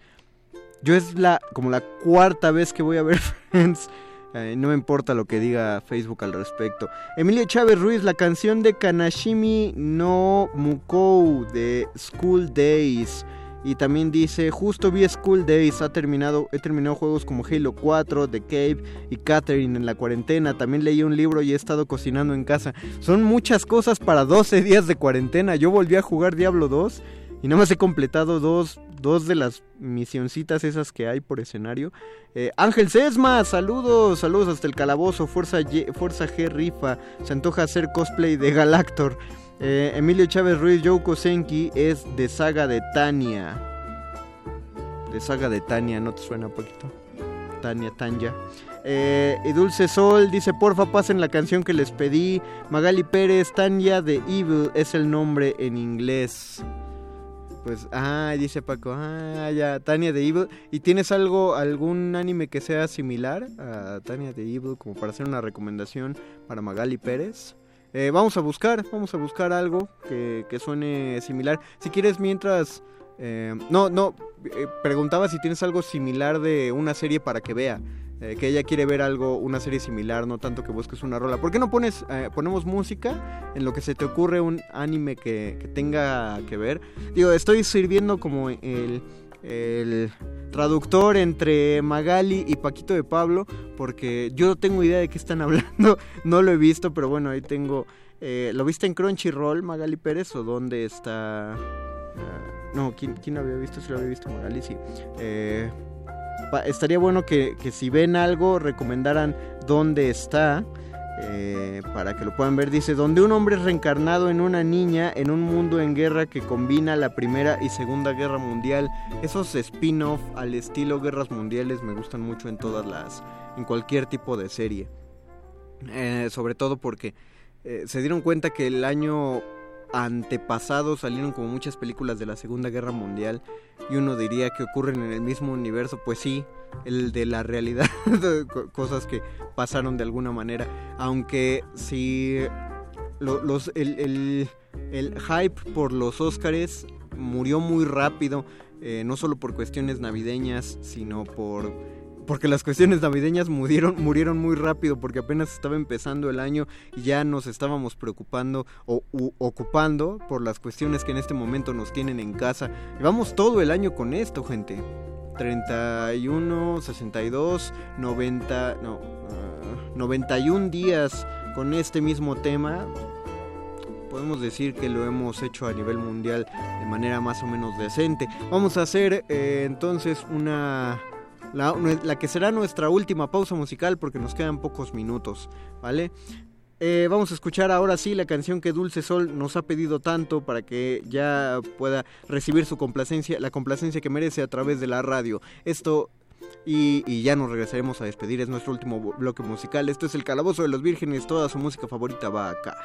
Yo es la como la cuarta vez que voy a ver Friends. Eh, no me importa lo que diga Facebook al respecto. Emilio Chávez Ruiz, la canción de Kanashimi no Mukou de School Days. Y también dice, justo vi School Days, ha terminado, he terminado juegos como Halo 4, The Cave y Catherine en la cuarentena. También leí un libro y he estado cocinando en casa. Son muchas cosas para 12 días de cuarentena. Yo volví a jugar Diablo 2 y nada más he completado dos, dos de las misioncitas esas que hay por escenario. Eh, Ángel Sesma, saludos, saludos hasta el calabozo. Fuerza, Fuerza G Rifa, se antoja hacer cosplay de Galactor. Eh, Emilio Chávez Ruiz, Yoko Senki es de Saga de Tania. De Saga de Tania, ¿no te suena poquito? Tania, Tanya. Eh, y Dulce Sol dice, porfa pasen la canción que les pedí. Magali Pérez, Tanya de Evil es el nombre en inglés. Pues, ah, dice Paco, ah, ya, Tania de Evil. ¿Y tienes algo, algún anime que sea similar a Tania de Evil como para hacer una recomendación para Magali Pérez? Eh, vamos a buscar, vamos a buscar algo que, que suene similar. Si quieres, mientras... Eh, no, no, eh, preguntaba si tienes algo similar de una serie para que vea. Eh, que ella quiere ver algo, una serie similar, no tanto que busques una rola. ¿Por qué no pones, eh, ponemos música en lo que se te ocurre un anime que, tenga que ver? Digo, estoy sirviendo como el, el traductor entre Magali y Paquito de Pablo, porque yo no tengo idea de qué están hablando, no lo he visto, pero bueno, ahí tengo... Eh, ¿Lo viste en Crunchyroll, Magali Pérez, o dónde está...? Uh, no, ¿quién, ¿quién, había visto? Si lo había visto Magali, sí. Eh, estaría bueno que, que, si ven algo recomendaran dónde está eh, para que lo puedan ver. Dice, donde un hombre es reencarnado en una niña en un mundo en guerra que combina la Primera y Segunda Guerra Mundial. Esos spin-off al estilo Guerras Mundiales me gustan mucho en todas las, en cualquier tipo de serie. Eh, sobre todo porque eh, se dieron cuenta que el año antepasado salieron como muchas películas de la Segunda Guerra Mundial y uno diría que ocurren en el mismo universo, pues sí, el de la realidad, cosas que pasaron de alguna manera, aunque lo, los, el, el, el, hype por los Óscares murió muy rápido, eh, no solo por cuestiones navideñas, sino por porque las cuestiones navideñas murieron, murieron muy rápido porque apenas estaba empezando el año y ya nos estábamos preocupando o ocupando por las cuestiones que en este momento nos tienen en casa. Llevamos todo el año con esto, gente. 31, 62, 90, no, uh, 91 días con este mismo tema, podemos decir que lo hemos hecho a nivel mundial de manera más o menos decente. Vamos a hacer eh, entonces una la, que será nuestra última pausa musical porque nos quedan pocos minutos, ¿vale? Eh, vamos a escuchar ahora sí la canción que Dulce Sol nos ha pedido tanto para que ya pueda recibir su complacencia, la complacencia que merece a través de la radio. Esto y, y, ya nos regresaremos a despedir. Es nuestro último bloque musical. Esto es el Calabozo de los Vírgenes. Toda su música favorita va acá.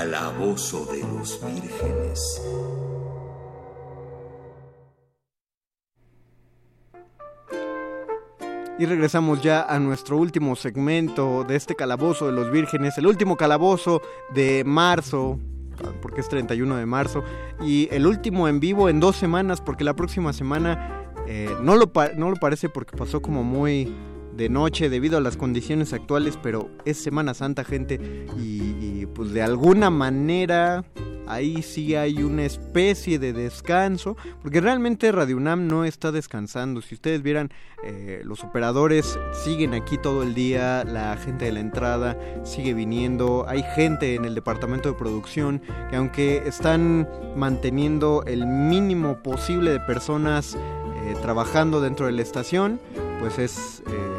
Calabozo de los vírgenes. Y regresamos ya a nuestro último segmento de este calabozo de los vírgenes, el último calabozo de marzo, porque es 31 de marzo, y el último en vivo en dos semanas, porque la próxima semana eh, no, lo no lo parece porque pasó como muy de noche debido a las condiciones actuales, pero es Semana Santa, gente, y, pues de alguna manera ahí sí hay una especie de descanso, porque realmente Radio UNAM no está descansando. Si ustedes vieran, eh, los operadores siguen aquí todo el día, la gente de la entrada sigue viniendo, hay gente en el departamento de producción que aunque están manteniendo el mínimo posible de personas eh, trabajando dentro de la estación, pues es... eh,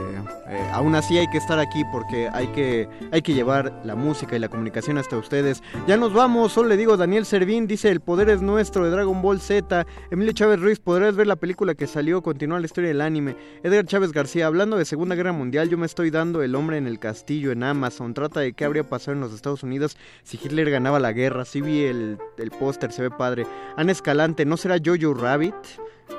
eh, aún así hay que estar aquí porque hay que, hay que llevar la música y la comunicación hasta ustedes. Ya nos vamos, solo le digo, Daniel Servín dice el poder es nuestro de Dragon Ball Z. Emilio Chávez Ruiz, podrás ver la película que salió, continúa la historia del anime. Edgar Chávez García, hablando de Segunda Guerra Mundial, yo me estoy dando El hombre en el castillo en Amazon. Trata de qué habría pasado en los Estados Unidos si Hitler ganaba la guerra. Sí vi el, el póster, se ve padre. Ana Escalante, ¿no será Jojo Rabbit?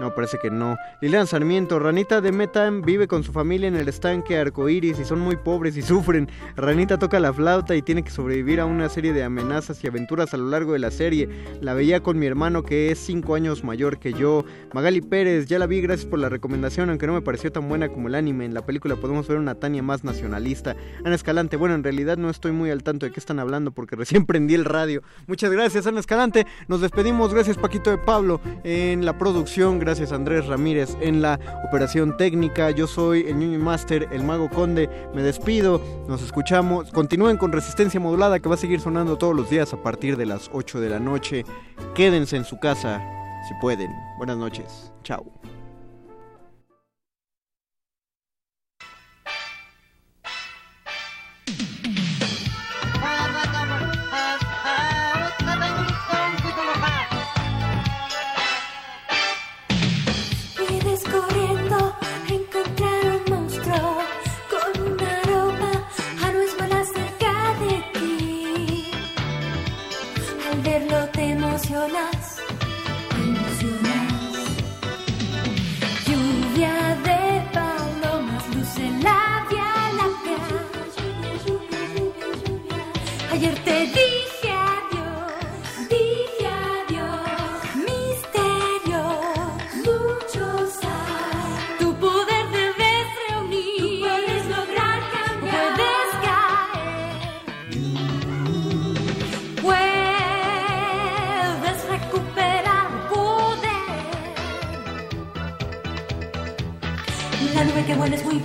No, parece que no. Lilian Sarmiento, Ranita de Metan vive con su familia en el estanque arcoíris y son muy pobres y sufren. Ranita toca la flauta y tiene que sobrevivir a una serie de amenazas y aventuras a lo largo de la serie. La veía con mi hermano que es 5 años mayor que yo. Magali Pérez, ya la vi, gracias por la recomendación, aunque no me pareció tan buena como el anime. En la película podemos ver una Tania más nacionalista. Ana Escalante, bueno, en realidad no estoy muy al tanto de qué están hablando porque recién prendí el radio. Muchas gracias, Ana Escalante. Nos despedimos, gracias Paquito de Pablo en la producción. Gracias Andrés Ramírez en la operación técnica. Yo soy el Ñuño Master, el Mago Conde. Me despido, nos escuchamos. Continúen con Resistencia Modulada que va a seguir sonando todos los días a partir de las 8 de la noche. Quédense en su casa si pueden. Buenas noches. Chao.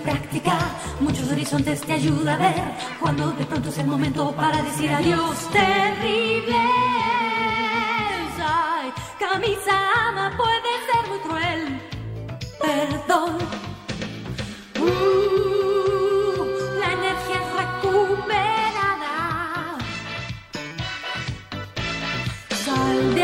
Práctica, muchos horizontes te ayuda a ver. Cuando de pronto es el momento para decir adiós, terrible. Ay, camisa ama puede ser muy cruel. Perdón. Uh, la energía es recuperada. Sal de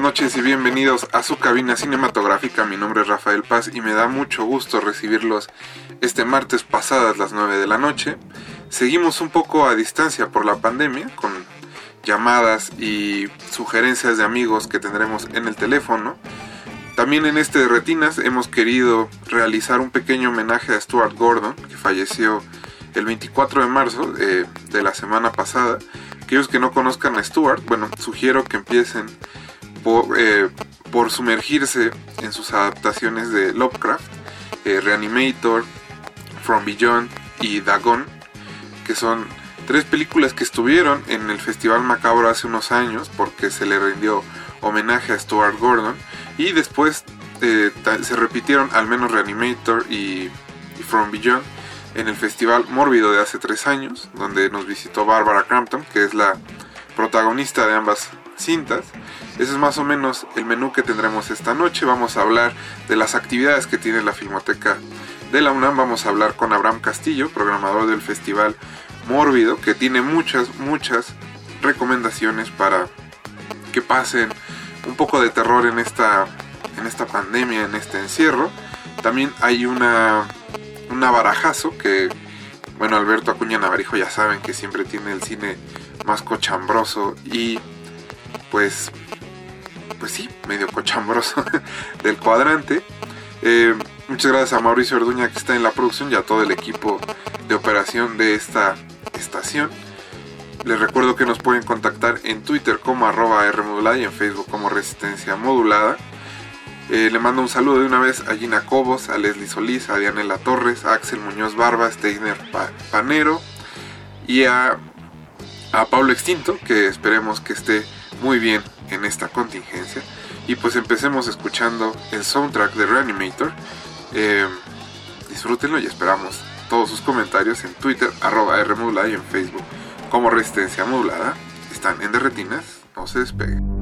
Noches y bienvenidos a su cabina cinematográfica. Mi nombre es Rafael Paz y me da mucho gusto recibirlos este martes pasadas las 9 de la noche. Seguimos un poco a distancia por la pandemia con llamadas y sugerencias de amigos que tendremos en el teléfono. También en este de Retinas hemos querido realizar un pequeño homenaje a Stuart Gordon, que falleció el 24 de marzo eh, de la semana pasada. Aquellos que no conozcan a Stuart, bueno, sugiero que empiecen por, eh, por sumergirse en sus adaptaciones de Lovecraft, eh, Reanimator, From Beyond y Dagon, que son tres películas que estuvieron en el Festival Macabro hace unos años porque se le rindió homenaje a Stuart Gordon y después eh, se repitieron al menos Reanimator y, y From Beyond en el Festival Mórbido de hace tres años, donde nos visitó Barbara Crampton, que es la protagonista de ambas cintas. Ese es más o menos el menú que tendremos esta noche. Vamos a hablar de las actividades que tiene la Filmoteca de la UNAM. Vamos a hablar con Abraham Castillo, programador del Festival Mórbido, que tiene muchas, muchas recomendaciones para que pasen un poco de terror en esta, en esta pandemia, en este encierro. También hay una, una barajazo que, bueno, Alberto Acuña Navarijo ya saben que siempre tiene el cine más cochambroso y pues, pues sí, medio cochambroso del cuadrante. Eh, muchas gracias a Mauricio Orduña que está en la producción y a todo el equipo de operación de esta estación. Les recuerdo que nos pueden contactar en Twitter como arroba Rmodulada y en Facebook como Resistencia Modulada. Eh, le mando un saludo de una vez a Gina Cobos, a Leslie Solís, a Dianela Torres, a Axel Muñoz Barba, Steiner Pa- Panero y a, a Pablo Extinto, que esperemos que esté muy bien en esta contingencia. Y pues empecemos escuchando el soundtrack de Reanimator. Eh, disfrútenlo y esperamos todos sus comentarios en Twitter, arroba Rmodulada y en Facebook como Resistencia Modulada. Están en Derretinas, no se despeguen.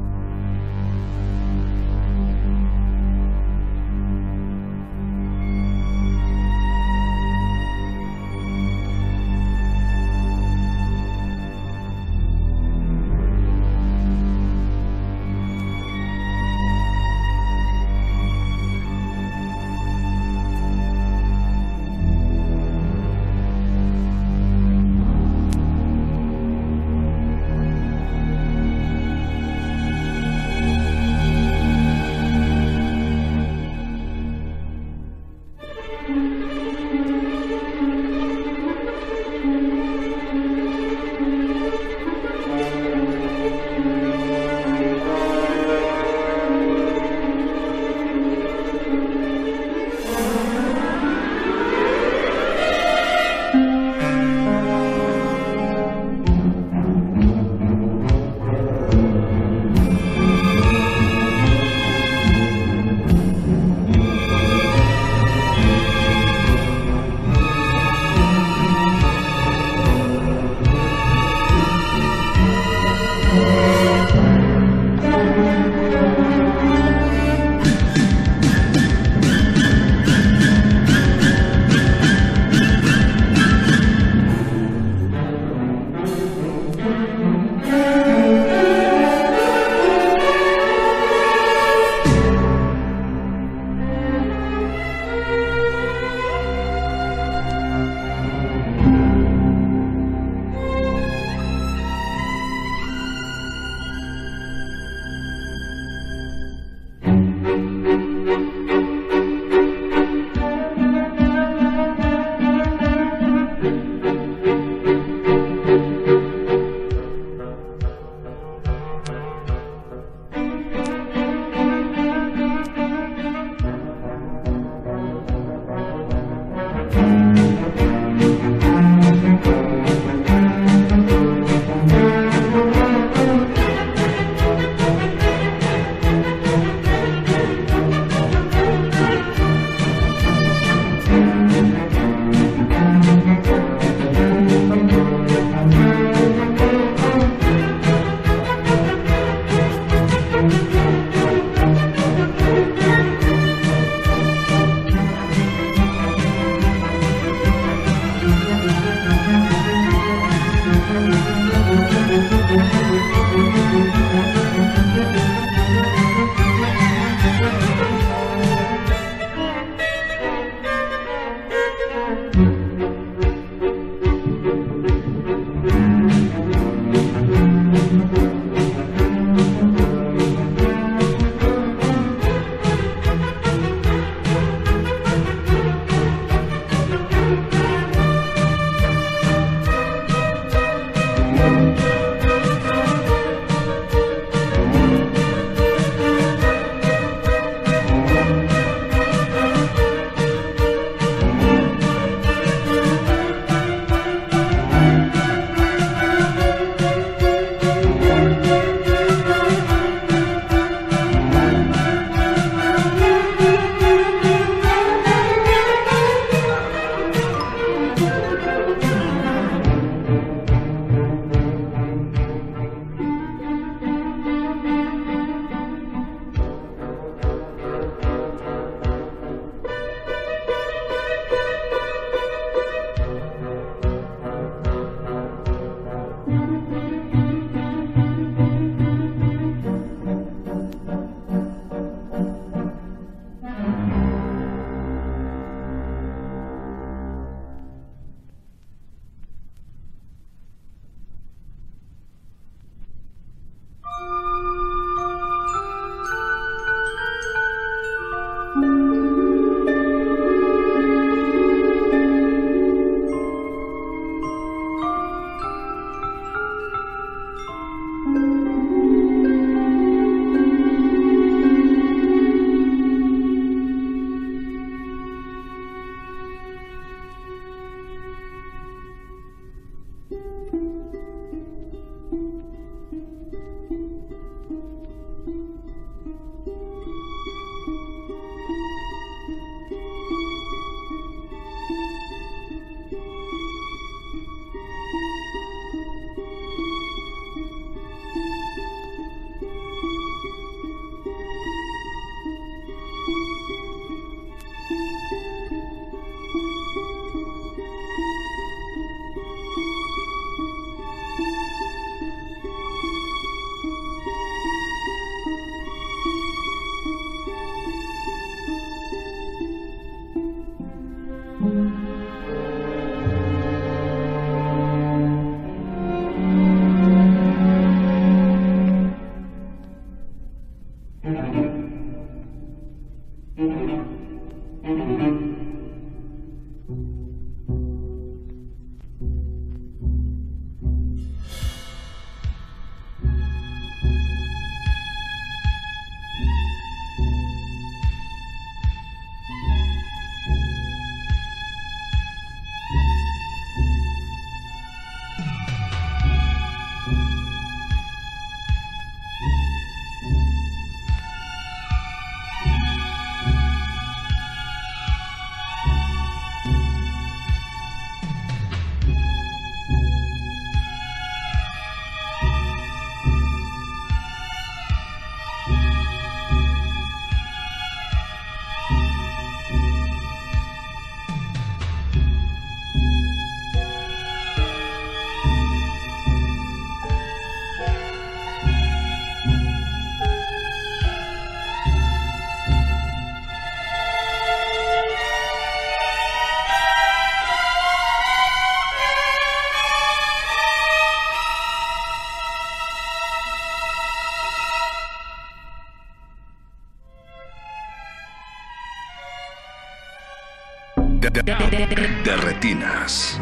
De retinas.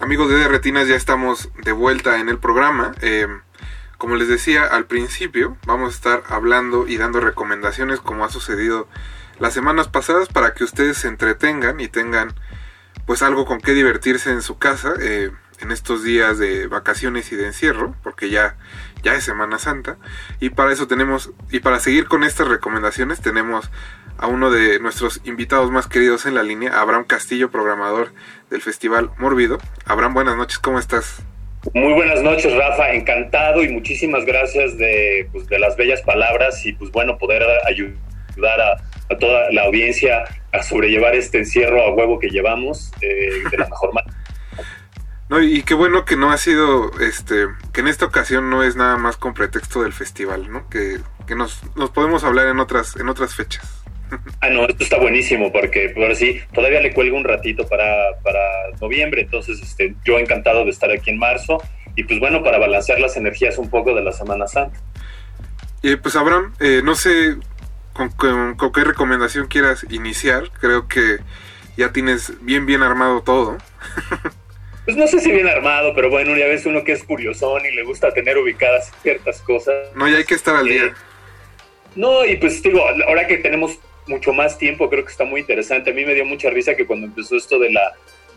Amigos de, de Retinas, ya estamos de vuelta en el programa. Eh, como les decía al principio, vamos a estar hablando y dando recomendaciones como ha sucedido las semanas pasadas para que ustedes se entretengan y tengan pues algo con qué divertirse en su casa eh, en estos días de vacaciones y de encierro, porque ya, ya es Semana Santa. Y para eso tenemos, y para seguir con estas recomendaciones, tenemos a uno de nuestros invitados más queridos en la línea, Abraham Castillo, programador del Festival Mórbido. Abraham, buenas noches, ¿cómo estás? Muy buenas noches, Rafa, encantado y muchísimas gracias de, pues, de las bellas palabras y pues bueno, poder ayudar a, a toda la audiencia a sobrellevar este encierro a huevo que llevamos eh, de la mejor manera. No, y qué bueno que no ha sido, este, que en esta ocasión no es nada más con pretexto del festival, ¿no? Que, que nos, nos podemos hablar en otras, en otras fechas. Ah, no, esto está buenísimo porque por sí todavía le cuelgo un ratito para, para noviembre, entonces este, yo encantado de estar aquí en marzo y pues bueno, para balancear las energías un poco de la Semana Santa. Y pues Abraham, eh, no sé con, con- con qué recomendación quieras iniciar, creo que ya tienes bien bien armado todo. Pues no sé si bien armado, pero bueno, ya ves uno que es curiosón y le gusta tener ubicadas ciertas cosas. No, ya hay que estar al Eh, día. No, y pues digo, ahora que tenemos mucho más tiempo, creo que está muy interesante. A mí me dio mucha risa que cuando empezó esto de la...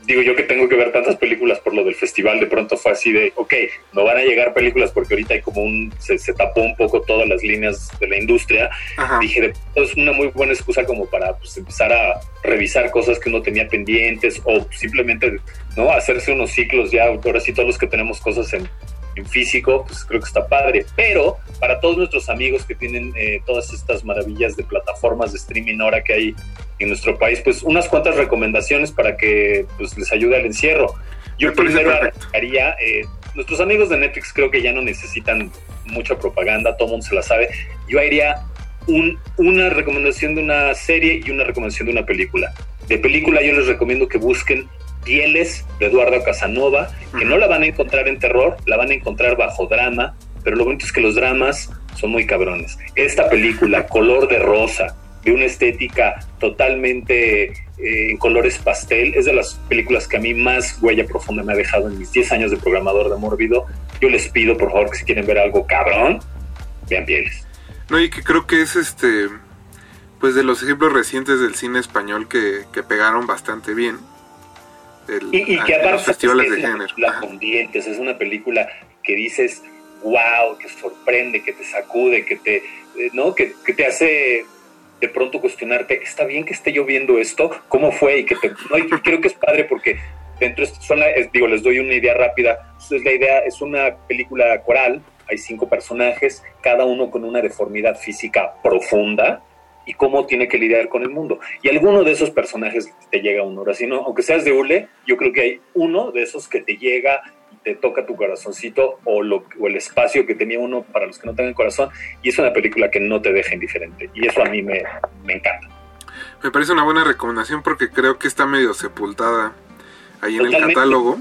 Digo yo que tengo que ver tantas películas por lo del festival, de pronto fue así de, ok, no van a llegar películas porque ahorita hay como un... Se, se tapó un poco todas las líneas de la industria. Ajá. Dije, de pronto es una muy buena excusa como para pues, empezar a revisar cosas que uno tenía pendientes o simplemente, ¿no? Hacerse unos ciclos ya, ahora sí todos los que tenemos cosas en, en físico, pues creo que está padre. Pero para todos nuestros amigos que tienen eh, todas estas maravillas de plataformas de streaming ahora que hay en nuestro país, pues unas cuantas recomendaciones para que pues, les ayude al encierro. Yo primero haría, eh, nuestros amigos de Netflix creo que ya no necesitan mucha propaganda, todo el mundo se la sabe. Yo haría un- una recomendación de una serie y una recomendación de una película. De película yo les recomiendo que busquen Pieles de Eduardo Casanova, que no la van a encontrar en terror, la van a encontrar bajo drama, pero lo bonito es que los dramas son muy cabrones. Esta película, Color de Rosa, de una estética totalmente eh, en colores pastel, es de las películas que a mí más huella profunda me ha dejado en mis 10 años de programador de Mórbido. Yo les pido, por favor, que si quieren ver algo cabrón, vean Pieles. No, y que creo que es este, pues de los ejemplos recientes del cine español que, que pegaron bastante bien. El- Y, y que en aparte festivales es de una género. película con dientes, es una película que dices, wow, que sorprende, que te sacude, que te, eh, ¿no? que, que te hace de pronto cuestionarte, ¿está bien que esté yo viendo esto? ¿Cómo fue? Y que te, no, y creo que es padre porque dentro de esto son la- digo, les doy una idea rápida. Es la idea, es una película coral, hay cinco personajes, cada uno con una deformidad física profunda y cómo tiene que lidiar con el mundo. Y alguno de esos personajes te llega a uno. Ahora, si no, aunque seas de hule, yo creo que hay uno de esos que te llega y te toca tu corazoncito o, lo, o el espacio que tenía uno para los que no tengan corazón. Y es una película que no te deja indiferente. Y eso a mí me, me encanta. Me parece una buena recomendación porque creo que está medio sepultada ahí en el catálogo.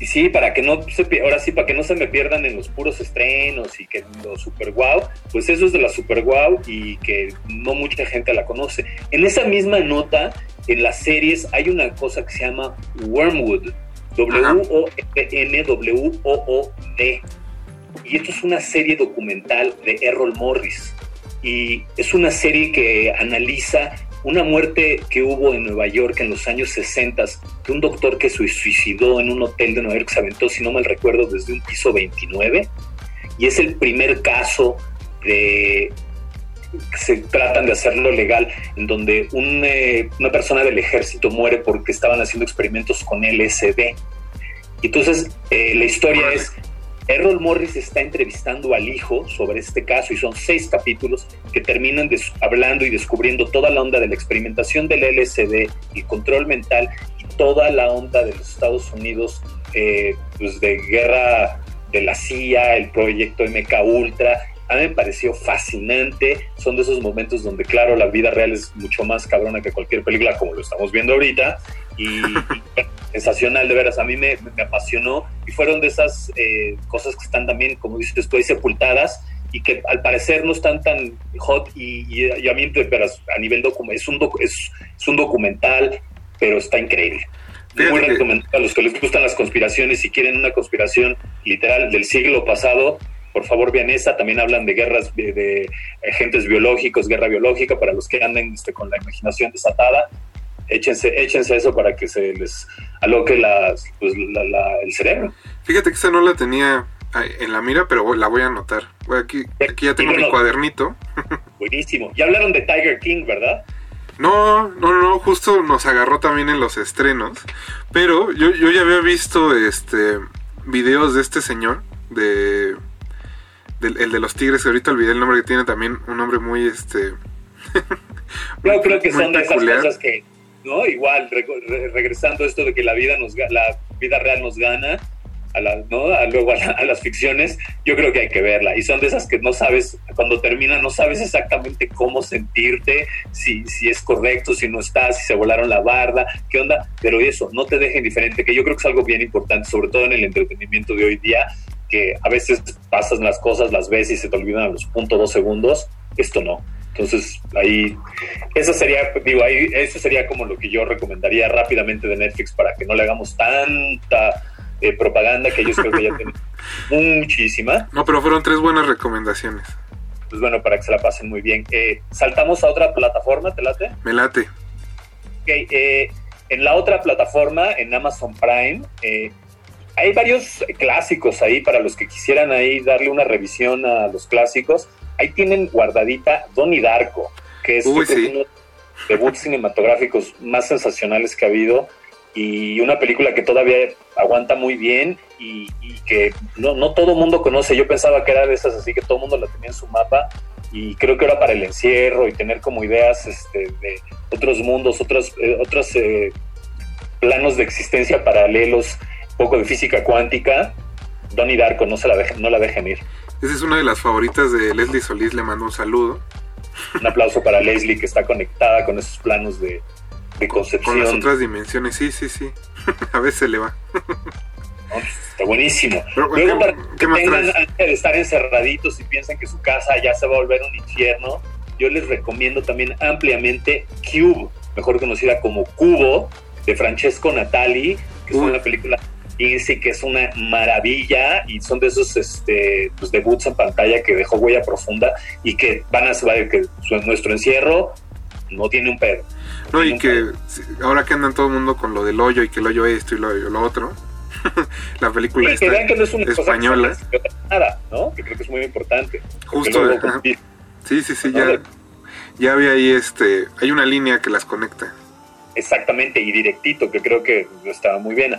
Y sí, para que no se ahora sí, para que no se me pierdan en los puros estrenos y que lo super guau, pues eso es de la super guau y que no mucha gente la conoce. En esa misma nota, en las series hay una cosa que se llama Wormwood, W-O-M-W-O-O-D. Y esto es una serie documental de Errol Morris. Y es una serie que analiza una muerte que hubo en Nueva York en los años 60 de un doctor que se suicidó en un hotel de Nueva York, se aventó, si no mal recuerdo, desde un piso 29. Y es el primer caso de que se tratan de hacerlo legal, en donde un, eh, una persona del ejército muere porque estaban haciendo experimentos con LSD. Entonces eh, la historia es, Errol Morris está entrevistando al hijo sobre este caso y son seis capítulos que terminan hablando y descubriendo toda la onda de la experimentación del LSD, el control mental y toda la onda de los Estados Unidos, eh, pues de guerra de la CIA, el proyecto MK Ultra. A mí me pareció fascinante. Son de esos momentos donde, claro, la vida real es mucho más cabrona que cualquier película, como lo estamos viendo ahorita. Y, y sensacional, de veras. A mí me, me apasionó. Y fueron de esas eh, cosas que están también, como dices ahí sepultadas y que al parecer no están tan hot. Y, y- y a mí, veras, a nivel documental, es un, docu- es, es un documental, pero está increíble. Muy Fíjate que- recomendable a los que les gustan las conspiraciones, si quieren una conspiración literal del siglo pasado, por favor vean esa. También hablan de guerras de, de agentes biológicos, guerra biológica, para los que anden este, con la imaginación desatada. Échense, échense eso para que se les aloque las, pues, la- la- el cerebro. Fíjate que esa no la tenía en la mira, pero la voy a anotar. Aquí, aquí ya tengo mi bueno. cuadernito. Buenísimo. Ya hablaron de Tiger King, ¿verdad? No, no, no, justo nos agarró también en los estrenos. Pero yo, yo ya había visto este videos de este señor, de del el de los tigres, que ahorita olvidé el nombre que tiene también, un nombre muy este Yo creo que son de esas peculiar. cosas que, ¿no? Igual, re- re- regresando a esto de que la vida nos la vida real nos gana, a la, ¿no? Luego a, la- a las ficciones, yo creo que hay que verla. Y son de esas que no sabes, cuando termina, no sabes exactamente cómo sentirte, si, si es correcto, si no está, si se volaron la barda, qué onda, pero eso, no te dejen diferente, que yo creo que es algo bien importante, sobre todo en el entretenimiento de hoy día, que a veces pasas las cosas, las ves y se te olvidan a los puntos dos segundos, esto no. Entonces, ahí, eso sería, digo, ahí, eso sería como lo que yo recomendaría rápidamente de Netflix para que no le hagamos tanta eh, propaganda que ellos creo que ya tienen muchísima. No, pero fueron tres buenas recomendaciones. Pues bueno, para que se la pasen muy bien. Eh, Saltamos a otra plataforma, ¿te late? Me late. Ok, eh, en la otra plataforma, en Amazon Prime, eh, hay varios clásicos ahí para los que quisieran ahí darle una revisión a los clásicos. Ahí tienen guardadita Donnie Darko, que es, Uy, uno de los debuts cinematográficos más sensacionales que ha habido y una película que todavía aguanta muy bien y, y que no, no todo mundo conoce. Yo pensaba que era de esas así que todo el mundo la tenía en su mapa y creo que era para el encierro y tener como ideas este, de otros mundos, otros, eh, otros eh, planos de existencia paralelos, poco de física cuántica. Donnie Darko, no, se la dejen, no la dejen ir. Esa es una de las favoritas de Leslie Solís, le mando un saludo. Un aplauso para Leslie que está conectada con esos planos de, de Con las concepción. otras dimensiones, sí, sí, sí. A veces le va. Está buenísimo. Pero, Luego, ¿qué- para qué que tengan de estar encerraditos y piensan que su casa ya se va a volver un infierno, yo les recomiendo también ampliamente Cube, mejor conocida como Cubo, de Francesco Natali, que es una película fíjense que es una maravilla y son de esos este, pues, debuts en pantalla que dejó huella profunda y que van a saber que su- nuestro encierro no tiene un pedo. No, y que ahora que andan todo el mundo con lo del hoyo y que el hoyo esto y lo, lo otro, la película Sí, que que no es una española. cosa que nada, ¿no? Que creo que es muy importante. Justo, luego. Sí, sí, sí, ya, ya había ahí este, hay una línea que las conecta. Exactamente, y directito, que creo que estaba muy bien.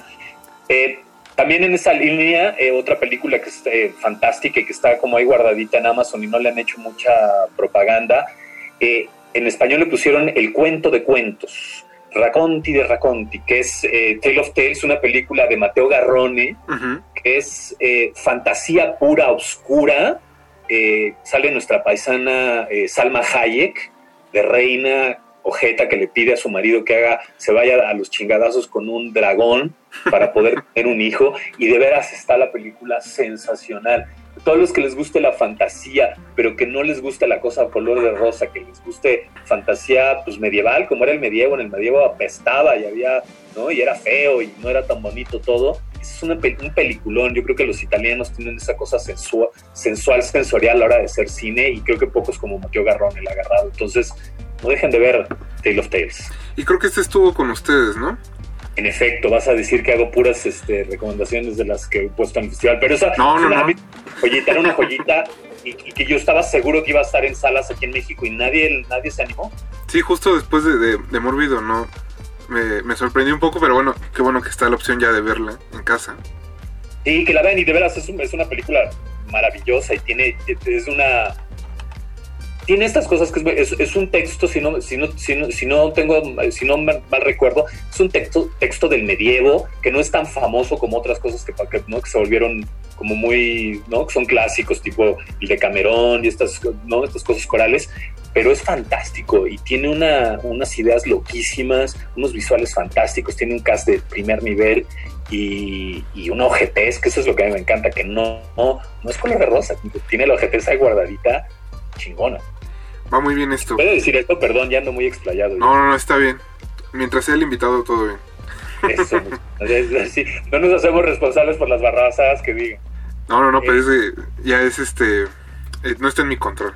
Eh, también en esa línea, eh, otra película que es eh, fantástica y que está como ahí guardadita en Amazon y no le han hecho mucha propaganda, en español le pusieron El cuento de cuentos, Raconti de Raconti, que es Tale of Tales, una película de Mateo Garrone, que es fantasía pura, oscura. Sale nuestra paisana Salma Hayek, de reina ojeta que le pide a su marido que haga, se vaya a los chingadazos con un dragón para poder tener un hijo. Y de veras está la película sensacional. Todos los que les guste la fantasía, pero que no les guste la cosa color de rosa, que les guste fantasía pues medieval, como era el medievo, en el medievo apestaba y había, ¿no? Y era feo y no era tan bonito todo. Es una un peliculón. Yo creo que los italianos tienen esa cosa sensua- sensual, sensorial a la hora de hacer cine y creo que pocos como Mateo Garrone el agarrado. Entonces, no dejen de ver Tale of Tales. Y creo que este estuvo con ustedes, ¿no? En efecto, vas a decir que hago puras este, recomendaciones de las que he puesto en el festival, pero esa No, joyita, era una joyita y, y que yo estaba seguro que iba a estar en salas aquí en México y nadie, nadie se animó. Sí, justo después de, de, de Mórbido, ¿no? Me, me sorprendió un poco, pero bueno, qué bueno que está la opción ya de verla en casa. Sí, que la vean y de veras es, un- es una película maravillosa y tiene es una tiene estas cosas que es, es- es un texto si no si no, si no si no tengo si no mal, mal recuerdo es un texto texto del medievo que no es tan famoso como otras cosas que, que, ¿no? que se volvieron como muy no que son clásicos tipo el de Camerón y estas no estas cosas corales pero es fantástico y tiene una, unas ideas loquísimas, unos visuales fantásticos, tiene un cast de primer nivel y, y una ojetez, que eso es lo que a mí me encanta, que no, no, no es color de rosa, tiene la ojetez ahí guardadita, chingona. Va muy bien esto. ¿Puedo decir esto? Perdón, ya ando muy explayado. No, no, no, está bien. Mientras sea el invitado, todo bien. Eso, no nos hacemos responsables por las barrazadas que digan. No, no, no, pero es de- ya es este. eh, no está en mi control.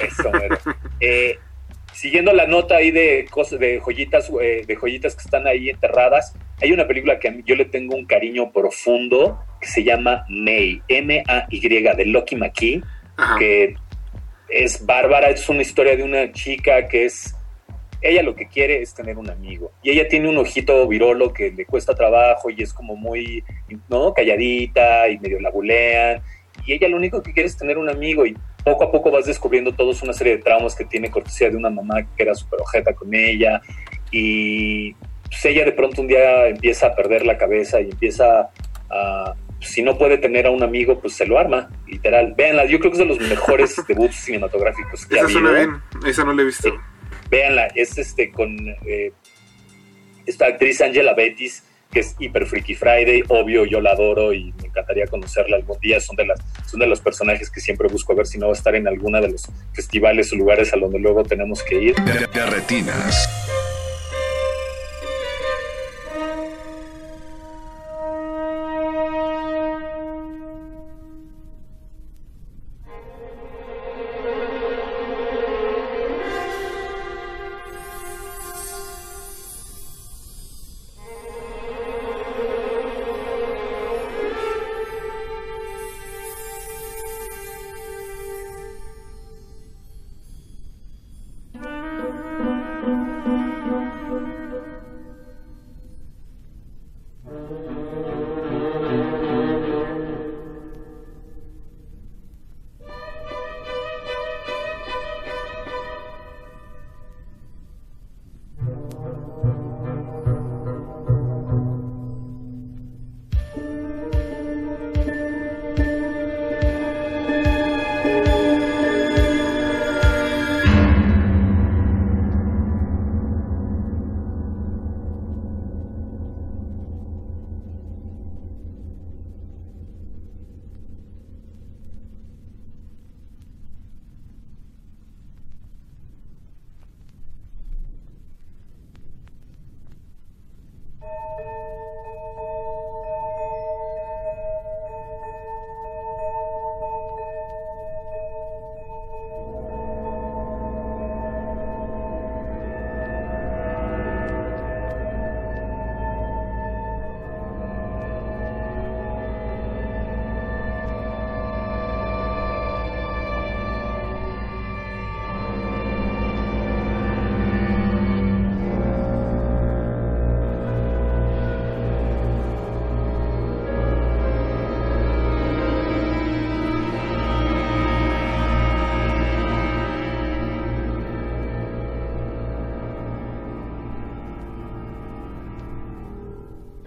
Eso. Eh, siguiendo la nota ahí de cosas, de joyitas, eh, de joyitas que están ahí enterradas, hay una película que a mí- yo le tengo un cariño profundo que se llama May, M-A-Y, de Lucky McKee, que es bárbara, es una historia de una chica que es, ella lo que quiere es tener un amigo, y ella tiene un ojito virolo que le cuesta trabajo y es como muy, ¿no? Calladita y medio la bulean, y ella lo único que quiere es tener un amigo y poco a poco vas descubriendo todos una serie de traumas que tiene cortesía de una mamá que era súper ojeta con ella. Y pues, ella de pronto un día empieza a perder la cabeza y empieza a, si no puede tener a un amigo, pues se lo arma, literal. Véanla, yo creo que es de los mejores debuts cinematográficos que ha Esa suena bien, esa no la he visto. Véanla, es este con eh, esta actriz Angela Bettis, que es hiper Freaky Friday, obvio, yo la adoro y me encantaría conocerla algún día. Son de las, son de los personajes que siempre busco a ver si no va a estar en alguna de los festivales o lugares a donde luego tenemos que ir. De, de retinas.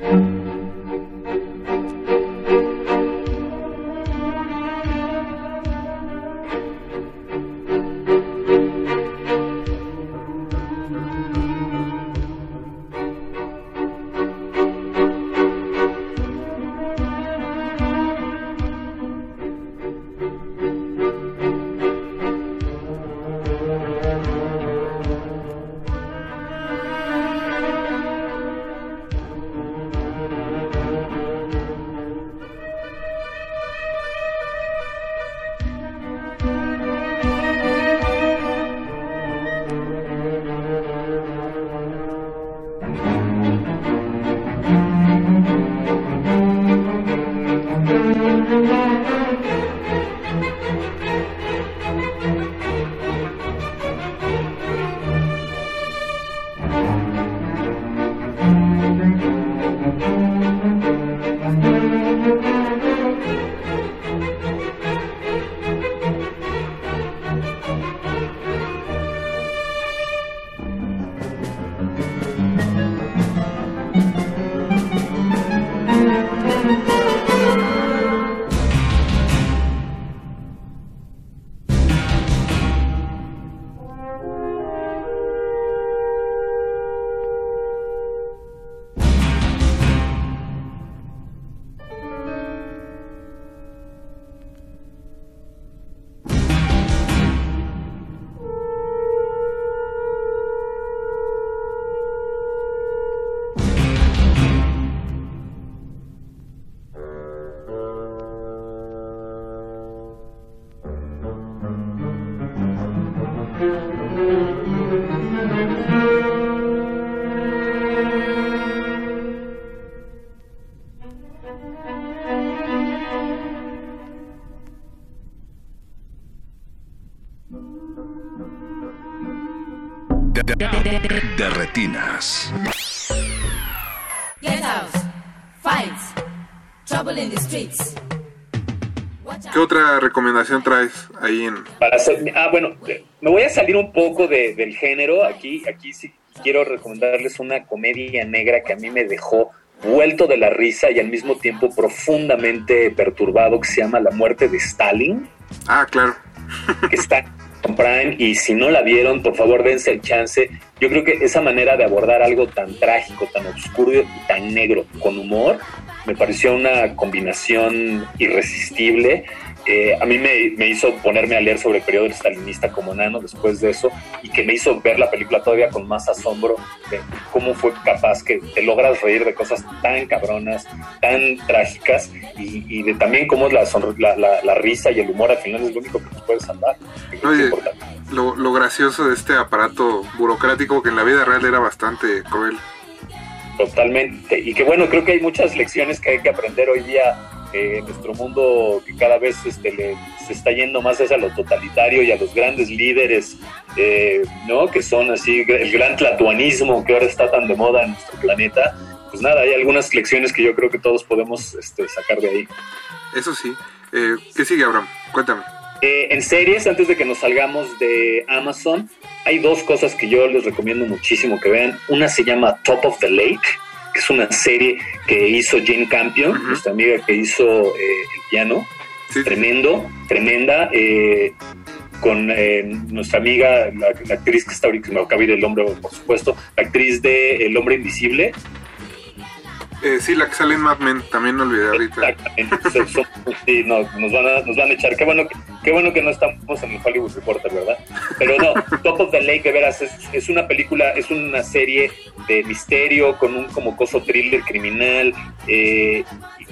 De, de retinas. Get out. Fights. Trouble in the streets. ¿Qué otra recomendación traes ahí en... Para ah, bueno, me voy a salir un poco de- del género. Aquí, aquí sí quiero recomendarles una comedia negra que a mí me dejó vuelto de la risa y al mismo tiempo profundamente perturbado que se llama La muerte de Stalin. Ah, claro. que está Prime y si no la vieron, por favor dense el chance. Yo creo que esa manera de abordar algo tan trágico, tan oscuro y tan negro con humor, me pareció una combinación irresistible. Eh, a mí me, me, hizo ponerme a leer sobre el periodo stalinista como nano después de eso y que me hizo ver la película todavía con más asombro de cómo fue capaz que te logras reír de cosas tan cabronas, tan trágicas y, y de también cómo la, la, la, la, risa y el humor al final es lo único que nos puede salvar. Oye, lo, lo gracioso de este aparato burocrático que en la vida real era bastante cruel. Totalmente. Y que bueno, creo que hay muchas lecciones que hay que aprender hoy día eh, en nuestro mundo que cada vez este, le, se está yendo más hacia lo totalitario y a los grandes líderes, eh, ¿no? Que son así, el gran tlatuanismo que ahora está tan de moda en nuestro planeta. Pues nada, hay algunas lecciones que yo creo que todos podemos este, sacar de ahí. Eso sí. Eh, ¿Qué sigue, Abraham? Cuéntame. Eh, en series, antes de que nos salgamos de Amazon, hay dos cosas que yo les recomiendo muchísimo que vean. Una se llama Top of the Lake, que es una serie que hizo Jane Campion, uh -huh. nuestra amiga que hizo eh, el piano. Sí. Tremendo, tremenda. Eh, con eh, nuestra amiga, la, la, actriz que está ahorita, me acaba de ir el nombre, por supuesto, la actriz de El Hombre Invisible, eh, sí, la que sale en Mad Men, también no olvidé ahorita. Exactamente. sí, no, nos, van a, nos van a echar. Qué bueno, que, qué bueno que no estamos en el Hollywood Reporter, ¿verdad? Pero no, Top of the Lake, de veras, es, es, una película, es una serie de misterio con un como coso thriller criminal. Eh,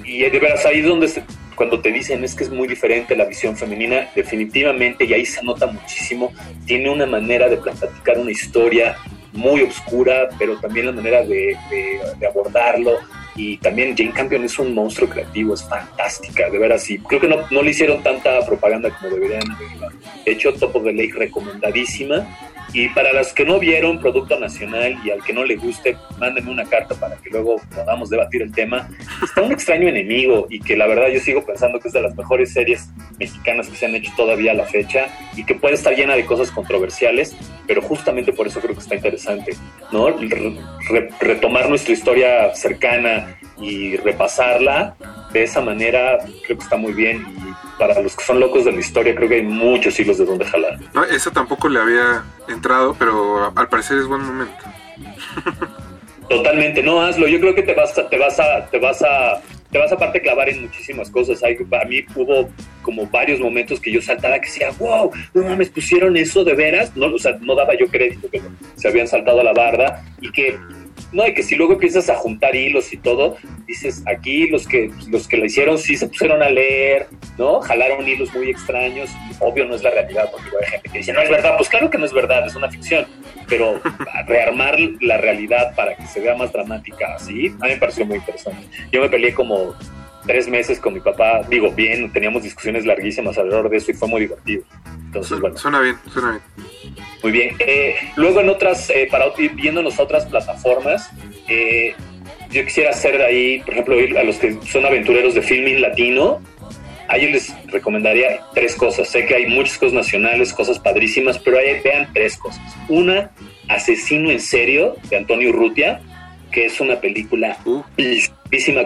y, y de veras, ahí es donde se, cuando te dicen es que es muy diferente la visión femenina, definitivamente, y ahí se nota muchísimo, tiene una manera de platicar una historia muy oscura, pero también la manera de, de, de, abordarlo. Y también Jane Campion es un monstruo creativo, es fantástica, de veras. Y creo que no, no le hicieron tanta propaganda como deberían. De hecho, Top of the Lake recomendadísima. Y para los que no vieron Producto Nacional y al que no le guste, mándenme una carta para que luego podamos debatir el tema. Está un extraño enemigo y que la verdad yo sigo pensando que es de las mejores series mexicanas que se han hecho todavía a la fecha y que puede estar llena de cosas controversiales, pero justamente por eso creo que está interesante, ¿no? Re retomar nuestra historia cercana y repasarla de esa manera creo que está muy bien y para los que son locos de la historia creo que hay muchos hilos de donde jalar. No, eso tampoco le había entrado, pero al parecer es buen momento. Totalmente, no hazlo. Yo creo que te vas a, te vas a, te vas a, te vas a aparte clavar en muchísimas cosas. Hay, a mí hubo como varios momentos que yo saltaba que decía, wow, no mames, pusieron eso de veras. No, o sea, no daba yo crédito que se habían saltado a la barda y que no, y que si luego empiezas a juntar hilos y todo, dices, aquí los que los que la hicieron sí se pusieron a leer, ¿no? Jalaron hilos muy extraños, obvio no es la realidad, porque hay gente que dice, no es verdad, pues claro que no es verdad, es una ficción, pero rearmar la realidad para que se vea más dramática así, a mí me pareció muy interesante. Yo me peleé como tres meses con mi papá, digo, bien, teníamos discusiones larguísimas alrededor de eso y fue muy divertido. Entonces, bueno. Suena bien, suena bien. Muy bien. Eh, luego en otras, eh, para ir viéndonos otras plataformas, eh, yo quisiera hacer ahí, por ejemplo, a los que son aventureros de filming latino, a ellos les recomendaría tres cosas. Sé que hay muchas cosas nacionales, cosas padrísimas, pero ahí vean tres cosas. Una, Asesino en serio, de Antonio Urrutia, que es una película uh.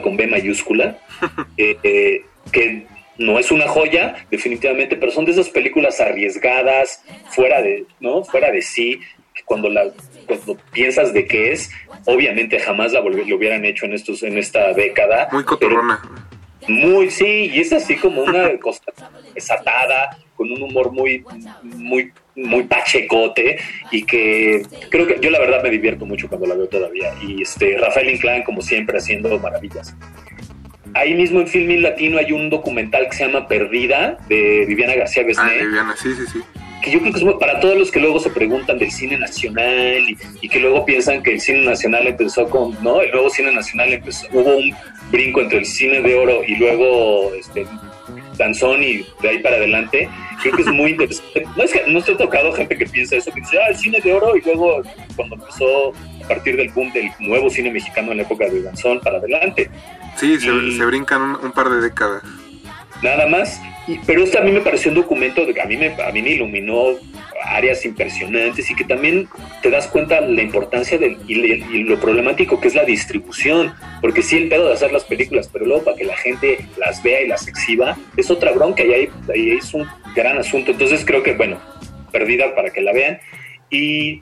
con B mayúscula, eh, que no es una joya, definitivamente, pero son de esas películas arriesgadas, fuera de, ¿no? Fuera de sí, que cuando la cuando piensas de qué es, obviamente jamás la lo hubieran hecho en estos en esta década. Muy cotorrona. Muy, sí, y es así como una cosa desatada, con un humor muy, muy, muy pachecote y que creo que yo la verdad me divierto mucho cuando la veo todavía. Y este Rafael Inclán, como siempre, haciendo maravillas. Ahí mismo en Filmin Latino hay un documental que se llama Perdida, de Viviana García Besné. Ah, Viviana, sí, sí, sí. Que yo creo que es para todos los que luego se preguntan del cine nacional y, y, que luego piensan que el cine nacional empezó con, ¿no? El nuevo cine nacional empezó, hubo un brinco entre el cine de oro y luego este, danzón y de ahí para adelante. Creo que es muy interesante. No es que no ha tocado gente que piensa eso, que dice, ah, el cine de oro y luego cuando empezó a partir del boom del nuevo cine mexicano en la época de danzón para adelante. Sí, se, y, se brincan un, un, par de décadas. Nada más. Y, pero este a mí me pareció un documento que a mí me, a mí me iluminó áreas impresionantes y que también te das cuenta la importancia del, y, y lo problemático que es la distribución, porque sí el pedo de hacer las películas, pero luego para que la gente las vea y las exhiba es otra bronca y ahí, ahí es un gran asunto. Entonces creo que, bueno, perdida para que la vean. Y,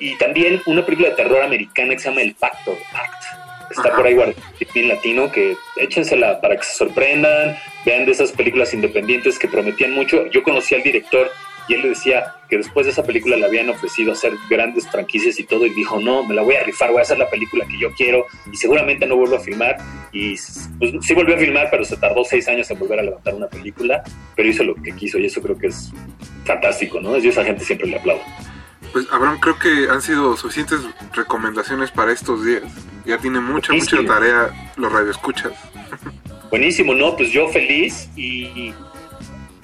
y también una película de terror americana que se llama El Pacto, Pact. Está por ahí guardada en latino, que échensela para que se sorprendan, vean de esas películas independientes que prometían mucho. Yo conocí al director y él le decía que después de esa película le habían ofrecido hacer grandes franquicias y todo y dijo, no, me la voy a rifar, voy a hacer la película que yo quiero y seguramente no vuelvo a filmar. Y pues, sí volvió a filmar, pero se tardó seis años en volver a levantar una película, pero hizo lo que quiso y eso creo que es fantástico, ¿no? Yo a esa gente siempre le aplaudo. Pues Abraham, creo que han sido suficientes recomendaciones para estos días. Ya tiene mucha, Buenísimo. mucha tarea los radioescuchas. Buenísimo, ¿no? Pues yo feliz y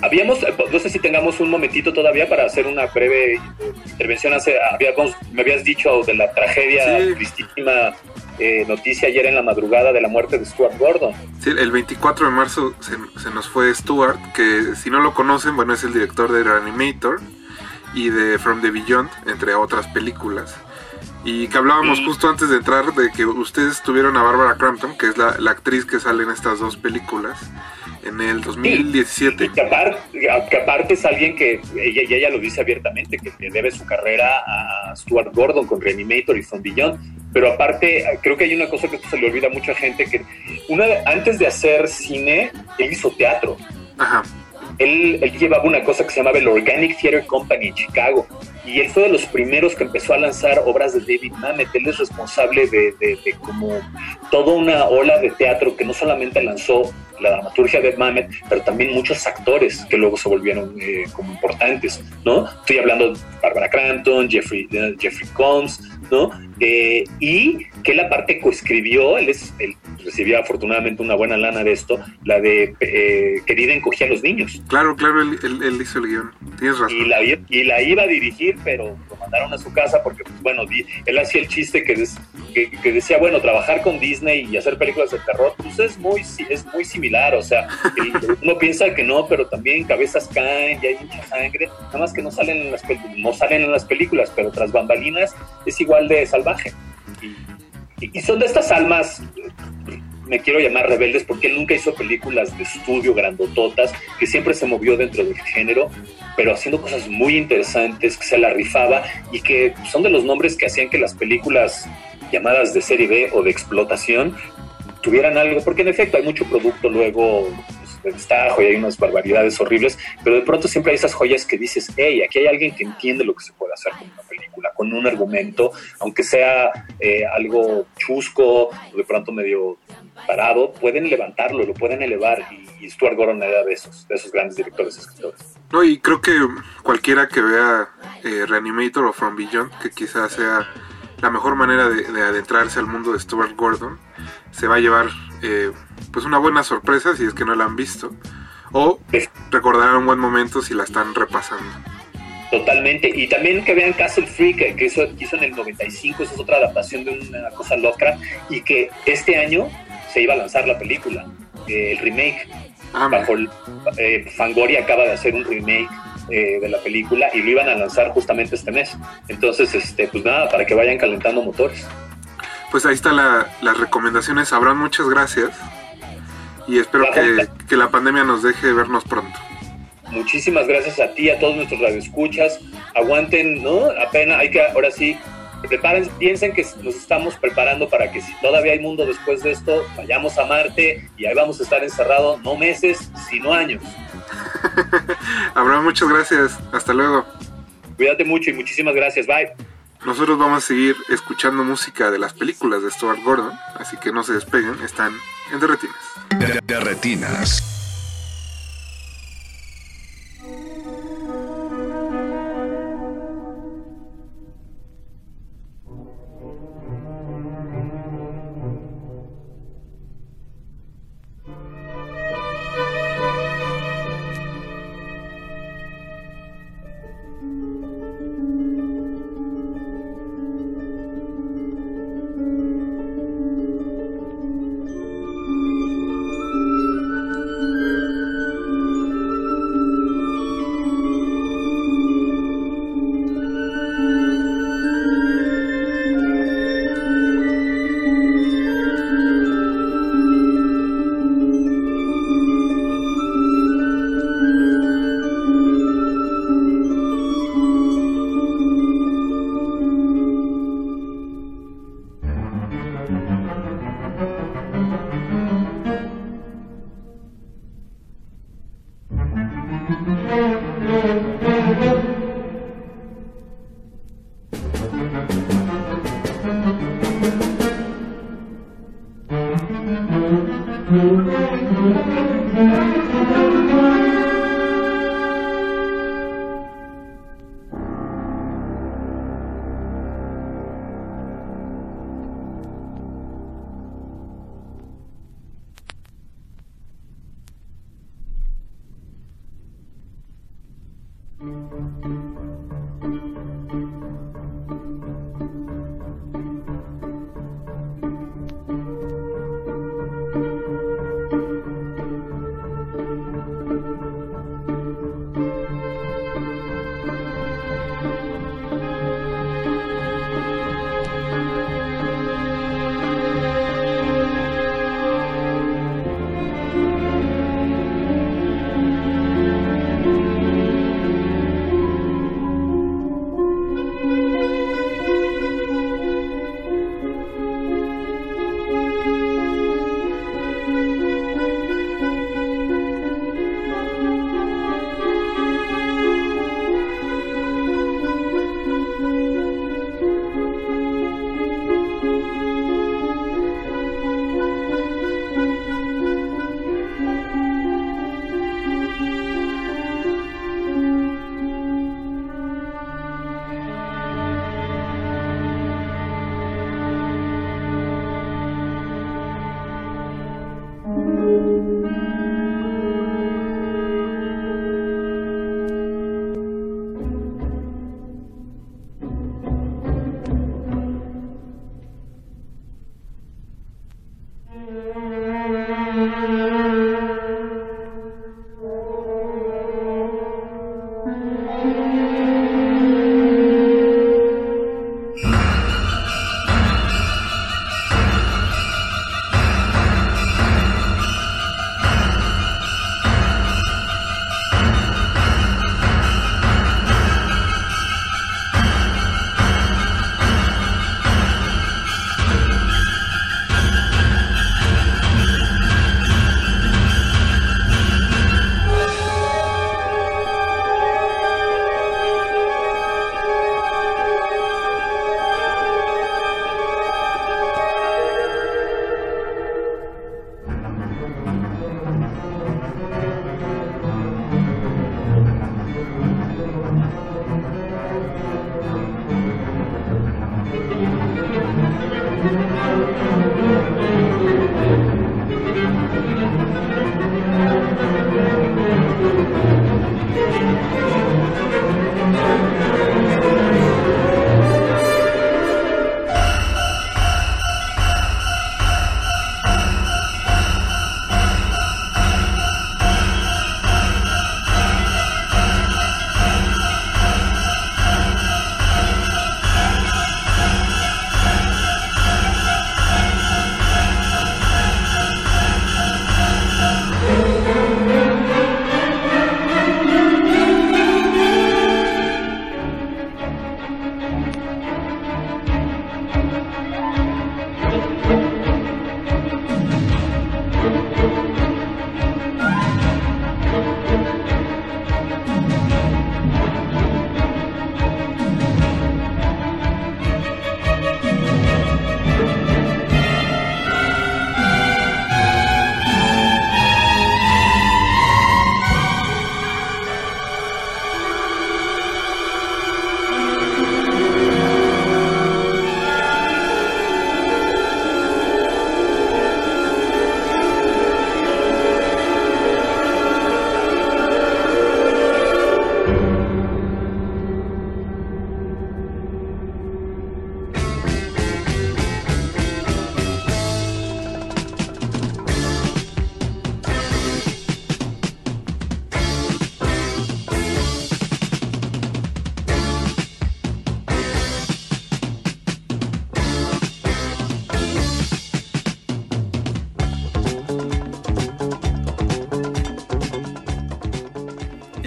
habíamos, eh, no sé si tengamos un momentito todavía para hacer una breve intervención. Hace, habíamos, me habías dicho de la tragedia, Sí. tristísima eh, noticia ayer en la madrugada de la muerte de Stuart Gordon. Sí, el 24 de marzo se, se nos fue Stuart, que si no lo conocen, bueno, es el director de Reanimator y de From the Beyond, entre otras películas. Y que hablábamos justo antes de entrar de que ustedes tuvieron a Barbara Crampton, que es la, la actriz que sale en estas dos películas, en el 2017. Que aparte, que aparte es alguien que, ella, y ella lo dice abiertamente, que debe su carrera a Stuart Gordon con Reanimator y From Beyond. Pero aparte, creo que hay una cosa que se le olvida a mucha gente, que una, antes de hacer cine, él hizo teatro. Ajá. Él, él llevaba una cosa que se llamaba el Organic Theater Company en Chicago. Y fue de los primeros que empezó a lanzar obras de David Mamet. Él es responsable de como toda una ola de teatro que no solamente lanzó la dramaturgia de Mamet, pero también muchos actores que luego se volvieron eh, como importantes, ¿no? Estoy hablando de Barbara Crampton, Jeffrey, eh, Jeffrey Combs, ¿no? Eh, y que la parte coescribió, él, es, él recibía afortunadamente una buena lana de esto, la de eh, Querida encogía a los niños. Claro, claro, él, él- él hizo el guion. Tienes razón. Y la, y la iba a dirigir, pero lo mandaron a su casa porque, pues, bueno, él hacía el chiste que, des- que, que decía, bueno, trabajar con Disney y hacer películas de terror, pues es muy, es muy similar, o sea, uno piensa que no, pero también cabezas caen y hay mucha sangre, nada más que no salen en las, no salen en las películas, pero tras bambalinas es igual de salvaje. Y, y son de estas almas me quiero llamar rebeldes porque él nunca hizo películas de estudio grandototas, que siempre se movió dentro del género, pero haciendo cosas muy interesantes, que se la rifaba y que son de los nombres que hacían que las películas llamadas de serie B o de explotación tuvieran algo, porque en efecto hay mucho producto luego y hay unas barbaridades horribles, pero de pronto siempre hay esas joyas que dices, hey, aquí hay alguien que entiende lo que se puede hacer con una película, con un argumento, aunque sea eh, algo chusco o de pronto medio parado, pueden levantarlo, lo pueden elevar y, Stuart Gordon era de esos, de esos grandes directores escritores. No, y creo que cualquiera que vea eh, Reanimator o From Beyond, que quizás sea la mejor manera de adentrarse al mundo de Stuart Gordon, se va a llevar eh, pues una buena sorpresa si es que no la han visto, o recordarán un buen momento si la están repasando. Totalmente. Y también que vean Castle Freak, que, que hizo, en el 95, esa es otra adaptación de una cosa Lovecraft, y que este año se iba a lanzar la película, eh, el remake. Bajo el- eh, Fangoria acaba de hacer un remake eh, de la película y lo iban a lanzar justamente este mes. Entonces, este, pues nada, para que vayan calentando motores. Pues ahí están la- las recomendaciones. Abraham, muchas gracias. Y espero que, que la pandemia nos deje vernos pronto. Muchísimas gracias a ti, a todos nuestros radioescuchas. Aguanten, ¿no? Apenas hay que, ahora sí, preparen, piensen que nos estamos preparando para que si todavía hay mundo después de esto, vayamos a Marte y ahí vamos a estar encerrados, no meses, sino años. Abraham, muchas gracias. Hasta luego. Cuídate mucho y muchísimas gracias. Bye. Nosotros vamos a seguir escuchando música de las películas de Stuart Gordon, así que no se despeguen, están en Derretinas. De,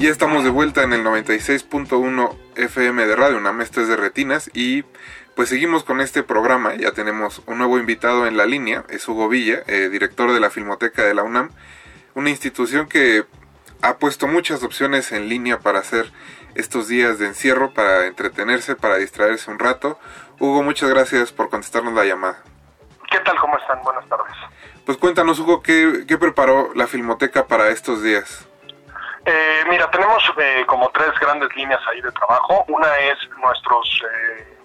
Ya estamos de vuelta en el 96.1 FM de Radio UNAM, este es de Retinas y pues seguimos con este programa, ya tenemos un nuevo invitado en la línea, es Hugo Villa, eh, director de la Filmoteca de la UNAM, una institución que ha puesto muchas opciones en línea para hacer estos días de encierro, para entretenerse, para distraerse un rato. Hugo, muchas gracias por contestarnos la llamada. ¿Qué tal? ¿Cómo están? Buenas tardes. Pues cuéntanos, Hugo, ¿qué, qué preparó la Filmoteca para estos días? Eh, mira, tenemos eh, como tres grandes líneas ahí de trabajo. Una es nuestros eh,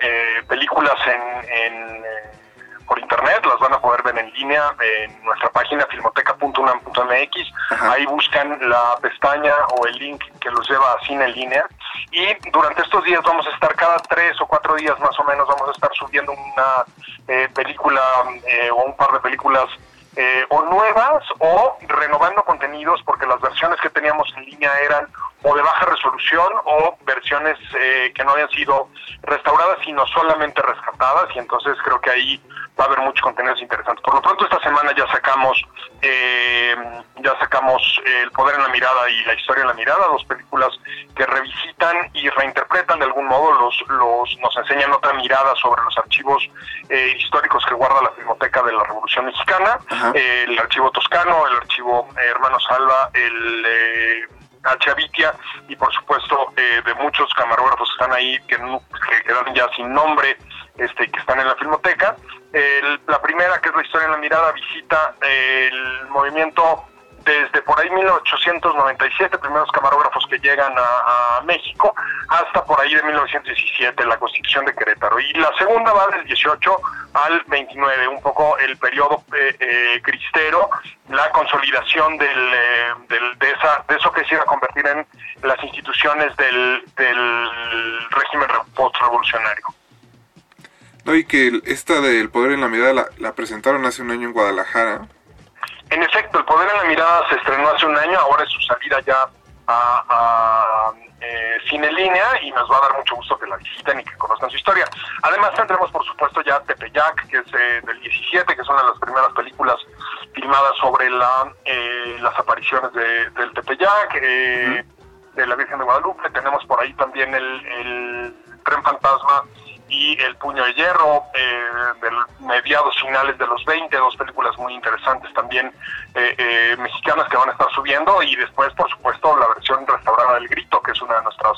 eh, películas en, en, eh, por internet, las van a poder ver en línea en nuestra página filmoteca.unam.mx. Ahí buscan la pestaña o el link que los lleva a cine en línea. Y durante estos días vamos a estar cada tres o cuatro días más o menos, vamos a estar subiendo una eh, película eh, o un par de películas eh, o nuevas o renovando contenidos porque las versiones que teníamos en línea eran o de baja resolución o versiones eh, que no habían sido restauradas sino solamente rescatadas. Y entonces creo que ahí va a haber muchos contenidos interesantes. Por lo pronto esta semana ya sacamos eh, ya sacamos El poder en la mirada y La historia en la mirada, dos películas que revisitan y reinterpretan de algún modo los los nos enseñan otra mirada sobre los archivos eh, históricos que guarda la Filmoteca de la Revolución Mexicana, eh, el archivo toscano, el archivo eh, Hermano Salva, el eh, Achavitia y por supuesto eh, de muchos camarógrafos que están ahí que, no- que quedaron ya sin nombre este que están en la filmoteca. El- la primera que es la historia en la mirada visita el movimiento desde por ahí 1897 primeros camarógrafos que llegan a, México hasta por ahí de 1917 la constitución de Querétaro. Y la segunda va del 18 al 29 un poco el periodo eh, eh, cristero la consolidación eh, del- de esa de eso que se iba a convertir en las instituciones del, del régimen re- postrevolucionario No, y que esta del poder en la mirada la, la presentaron hace un año en Guadalajara. En efecto, El Poder en la Mirada se estrenó hace un año, ahora es su salida ya a, a, eh, cine línea y nos va a dar mucho gusto que la visiten y que conozcan su historia. Además tendremos por supuesto ya Tepeyac, que es eh, del 17, que es una de las primeras películas filmadas sobre la, eh, las apariciones de, del Tepeyac, eh, de la Virgen de Guadalupe. Tenemos por ahí también el, el Tren Fantasma y El Puño de Hierro, eh, del mediados finales de los 20, dos películas muy interesantes también eh, eh, mexicanas que van a estar subiendo y después, por supuesto, la versión restaurada del Grito, que es una de nuestras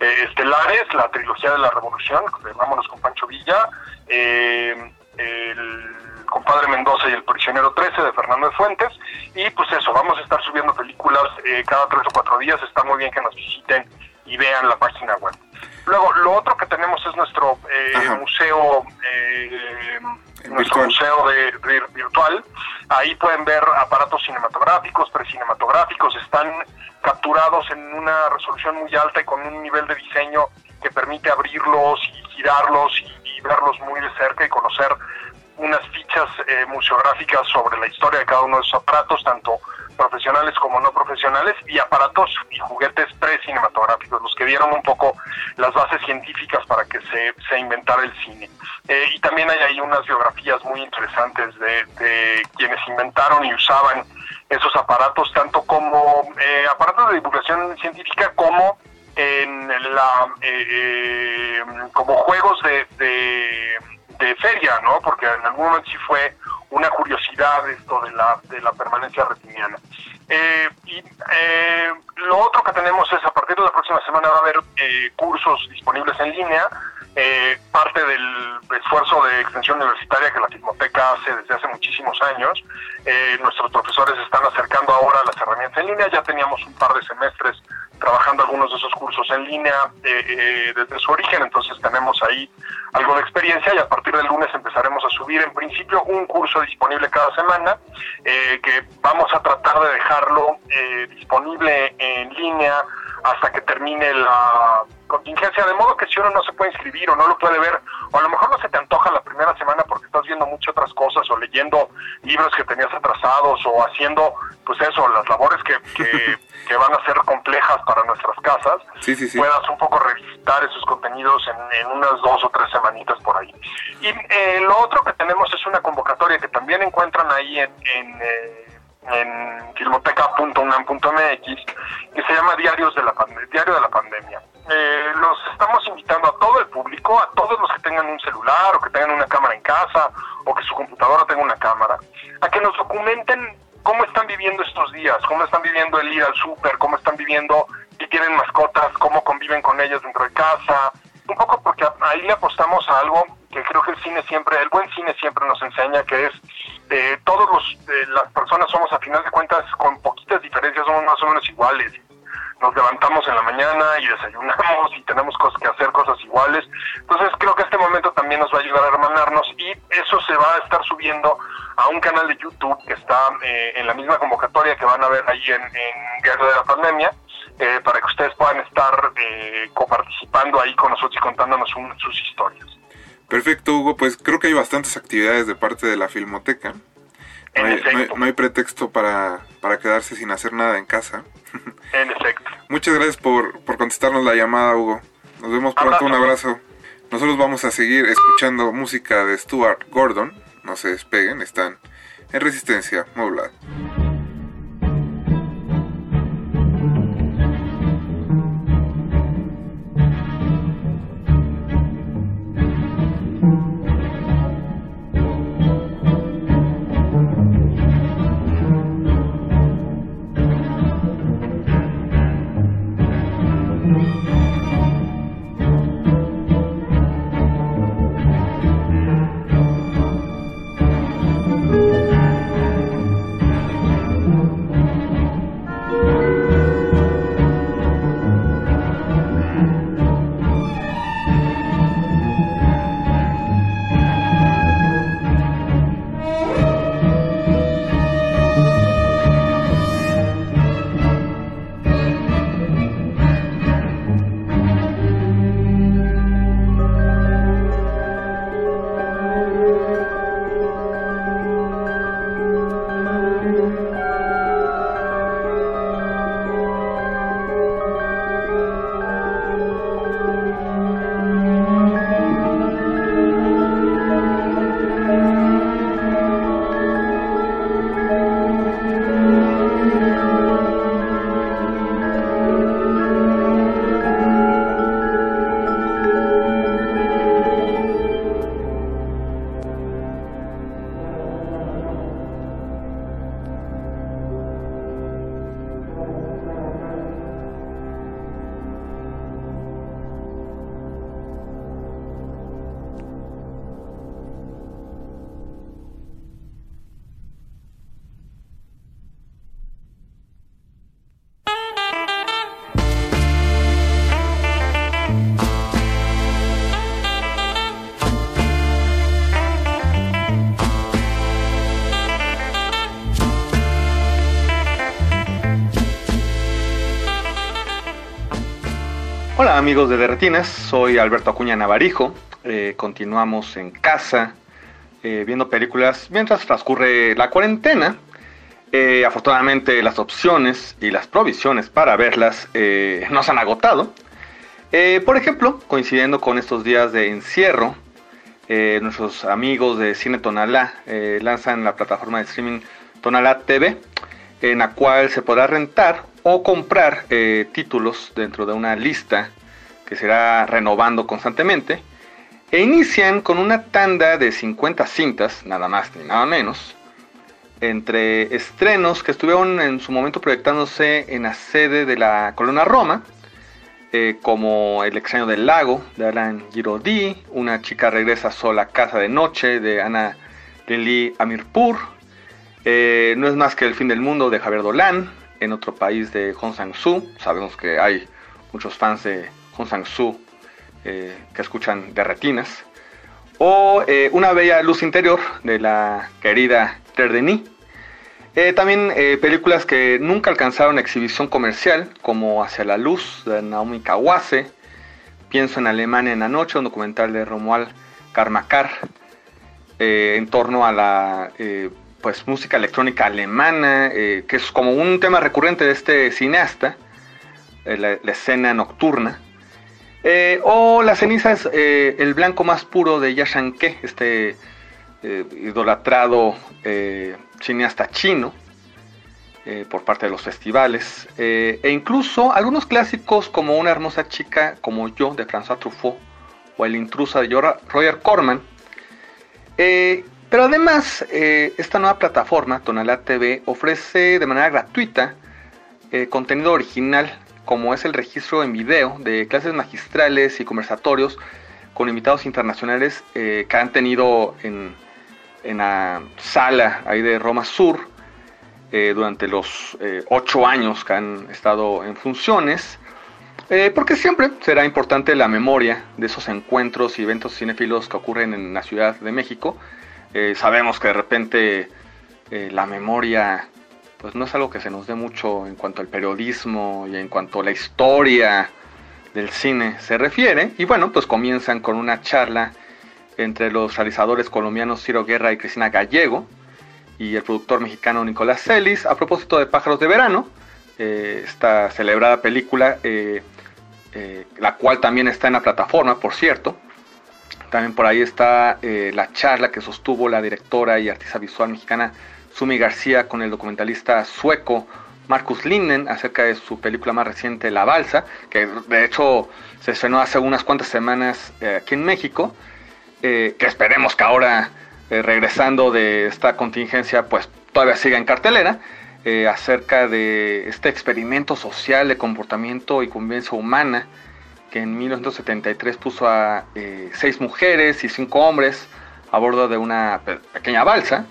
eh, estelares, la trilogía de la Revolución, de Vámonos con Pancho Villa, el compadre Mendoza y el prisionero 13 de Fernando de Fuentes y pues eso, vamos a estar subiendo películas cada tres o cuatro días, está muy bien que nos visiten y vean la página web. Luego, lo otro que tenemos es nuestro eh, museo, eh, nuestro museo de, de- virtual. Ahí pueden ver aparatos cinematográficos, precinematográficos, están capturados en una resolución muy alta y con un nivel de diseño que permite abrirlos y girarlos y, y verlos muy de cerca y conocer unas fichas eh, museográficas sobre la historia de cada uno de esos aparatos, tanto profesionales como no profesionales, y aparatos y juguetes precinematográficos, los que dieron un poco las bases científicas para que se, se inventara el cine. Eh, y también hay ahí unas biografías muy interesantes de, quienes inventaron y usaban esos aparatos, tanto como eh, aparatos de divulgación científica como en la eh, eh, como juegos de, de, de feria, ¿no? Porque en algún momento sí fue una curiosidad esto de la, de la permanencia retiniana. Eh, y eh, lo otro que tenemos es a partir de la próxima semana va a haber eh, cursos disponibles en línea, eh, parte del esfuerzo de extensión universitaria que la Filmoteca hace desde hace muchísimos años. Eh, nuestros profesores están acercando ahora las herramientas en línea, ya teníamos un par de semestres trabajando algunos de esos cursos en línea eh, eh, desde su origen, entonces tenemos ahí algo de experiencia y a partir del lunes empezaremos a subir en principio un curso disponible cada semana eh, que vamos a tratar de dejarlo eh, disponible en línea hasta que termine la contingencia, de modo que si uno no se puede inscribir o no lo puede ver, o a lo mejor no se te antoja la primera semana porque estás viendo muchas otras cosas o leyendo libros que tenías atrasados o haciendo, pues eso, las labores que, que, que van a ser complejas para nuestras casas, Sí, sí, sí. puedas un poco revisitar esos contenidos en, en unas dos o tres semanitas por ahí. Y eh, lo otro que tenemos es una convocatoria que también encuentran ahí en, en, eh, en filmoteca.unam.mx que se llama Diarios de la Pande- Diario de la Pandemia. Eh, los estamos invitando a todo el público, a todos los que tengan un celular o que tengan una cámara en casa o que su computadora tenga una cámara, a que nos documenten cómo están viviendo estos días, cómo están viviendo el ir al súper, cómo están viviendo si tienen mascotas, cómo conviven con ellas dentro de casa, un poco porque ahí le apostamos a algo que creo que el cine siempre, el buen cine siempre nos enseña, que es eh, todos los, eh, las personas somos a final de cuentas con poquitas diferencias, somos más o menos iguales. Nos levantamos en la mañana y desayunamos y tenemos cosas que hacer, cosas iguales. Entonces creo que este momento también nos va a ayudar a hermanarnos y eso se va a estar subiendo a un canal de YouTube que está eh, en la misma convocatoria que van a ver ahí en, en Guerra de la Pandemia, eh, para que ustedes puedan estar eh, coparticipando ahí con nosotros y contándonos un- sus historias. Perfecto, Hugo. Pues creo que hay bastantes actividades de parte de la Filmoteca. No hay, no hay- no hay pretexto para, para quedarse sin hacer nada en casa. En efecto. Muchas gracias por, por contestarnos la llamada, Hugo. Nos vemos pronto, un abrazo. Nosotros vamos a seguir escuchando música de Stuart Gordon. No se despeguen, están en resistencia modulada. Amigos de Derretinas, soy Alberto Acuña Navarijo. Eh, continuamos en casa eh, viendo películas mientras transcurre la cuarentena. Eh, afortunadamente las opciones y las provisiones para verlas no se han agotado. Por ejemplo, coincidiendo con estos días de encierro, nuestros amigos de Cine Tonalá lanzan la plataforma de streaming Tonalá TV, en la cual se podrá rentar o comprar títulos dentro de una lista que será renovando constantemente. E inician con una tanda de 50 cintas, nada más ni nada menos, entre estrenos que estuvieron en su momento proyectándose en la sede de la Colonna Roma, eh, como El extraño del lago de Alan Giraudy, Una chica regresa sola a casa de noche de Ana Lili Amirpur, eh, No es más que el fin del mundo de Javier Dolan, En otro país de Hong Sang-soo, sabemos que hay muchos fans de Hong Sang-soo eh, que escuchan de retinas, o eh, Una bella luz interior de la querida Claire eh, también películas que nunca alcanzaron exhibición comercial, como Hacia la Luz de Naomi Kawase, Pienso en Alemania en la Noche, un documental de Romuald Karmakar, en torno a la pues, música electrónica alemana, que es como un tema recurrente de este cineasta, la escena nocturna. Eh, o Las cenizas, eh, el blanco más puro de Yashanke, este eh, idolatrado cineasta chino por parte de los festivales, e incluso algunos clásicos como Una hermosa chica como yo de François Truffaut o El intrusa de Roger Corman, Pero además, esta nueva plataforma, Tonalá TV, ofrece de manera gratuita contenido original, como es el registro en video de clases magistrales y conversatorios con invitados internacionales eh, que han tenido en, la sala ahí de Roma Sur eh, durante los eh, ocho años que han estado en funciones. Porque siempre será importante la memoria de esos encuentros y eventos cinéfilos que ocurren en la Ciudad de México. Sabemos que de repente la memoria pues no es algo que se nos dé mucho en cuanto al periodismo y en cuanto a la historia del cine se refiere. Y bueno, pues comienzan con una charla entre los realizadores colombianos Ciro Guerra y Cristina Gallego y el productor mexicano Nicolás Celis a propósito de Pájaros de Verano, eh, esta celebrada película, eh, eh, la cual también está en la plataforma, por cierto. También por ahí está la charla que sostuvo la directora y artista visual mexicana Sumi García con el documentalista sueco Marcus Linden acerca de su película más reciente La Balsa, que de hecho se estrenó hace unas cuantas semanas eh, aquí en México, eh, que esperemos que ahora eh, regresando de esta contingencia pues todavía siga en cartelera, acerca de este experimento social de comportamiento y convivencia humana que en 1973 puso a seis mujeres y cinco hombres a bordo de una pe- pequeña balsa,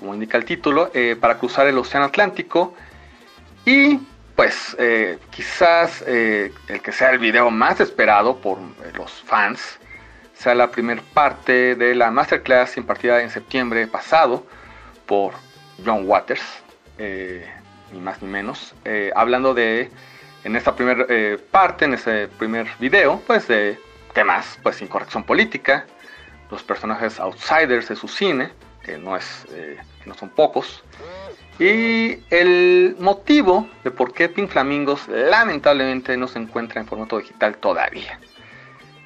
como indica el título, eh, para cruzar el Océano Atlántico. Y pues eh, quizás eh, el que sea el video más esperado por los fans sea la primera parte de la masterclass impartida en septiembre pasado por John Waters, ni más ni menos, hablando de, en esta primera parte, en ese primer video, pues de temas, pues incorrección política, los personajes outsiders de su cine, que no, es, que no son pocos, y el motivo de por qué Pink Flamingos lamentablemente no se encuentra en formato digital todavía.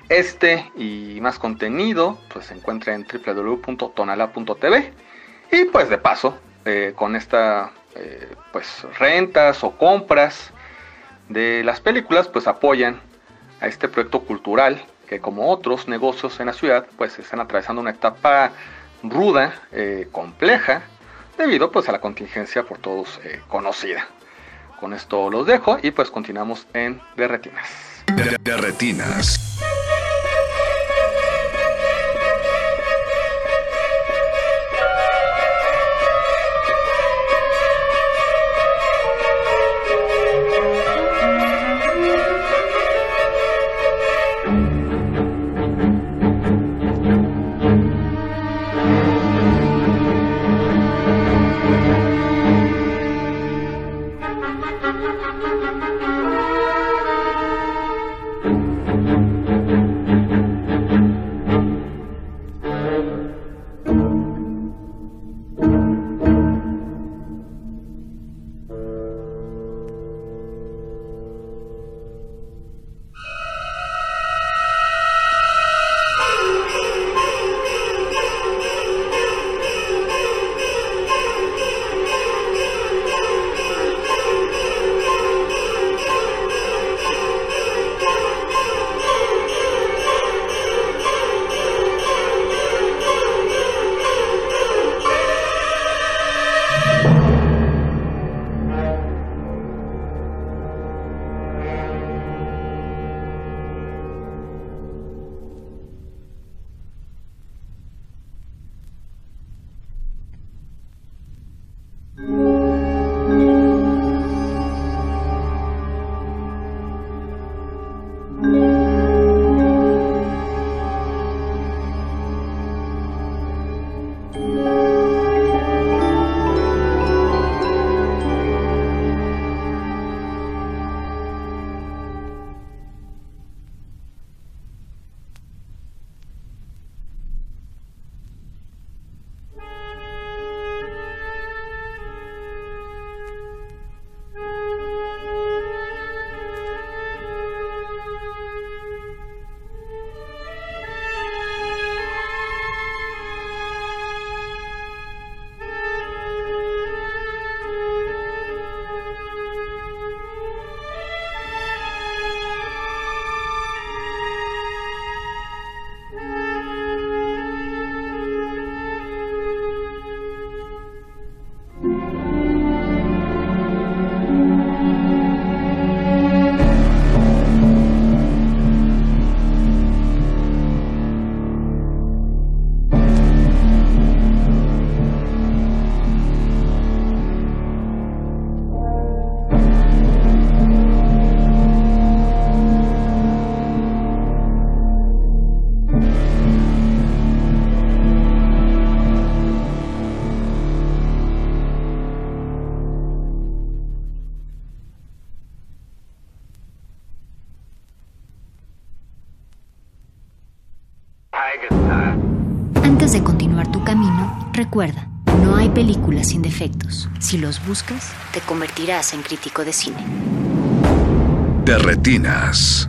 Este y más contenido pues se encuentra en www.tonala.tv y pues de paso eh, con esta eh, pues rentas o compras de las películas pues apoyan a este proyecto cultural que como otros negocios en la ciudad pues están atravesando una etapa ruda, eh, compleja debido pues a la contingencia por todos eh, conocida. Con esto los dejo y pues continuamos en De Retinas. De, de retinas. Si los buscas, te convertirás en crítico de cine. De retinas.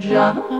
John.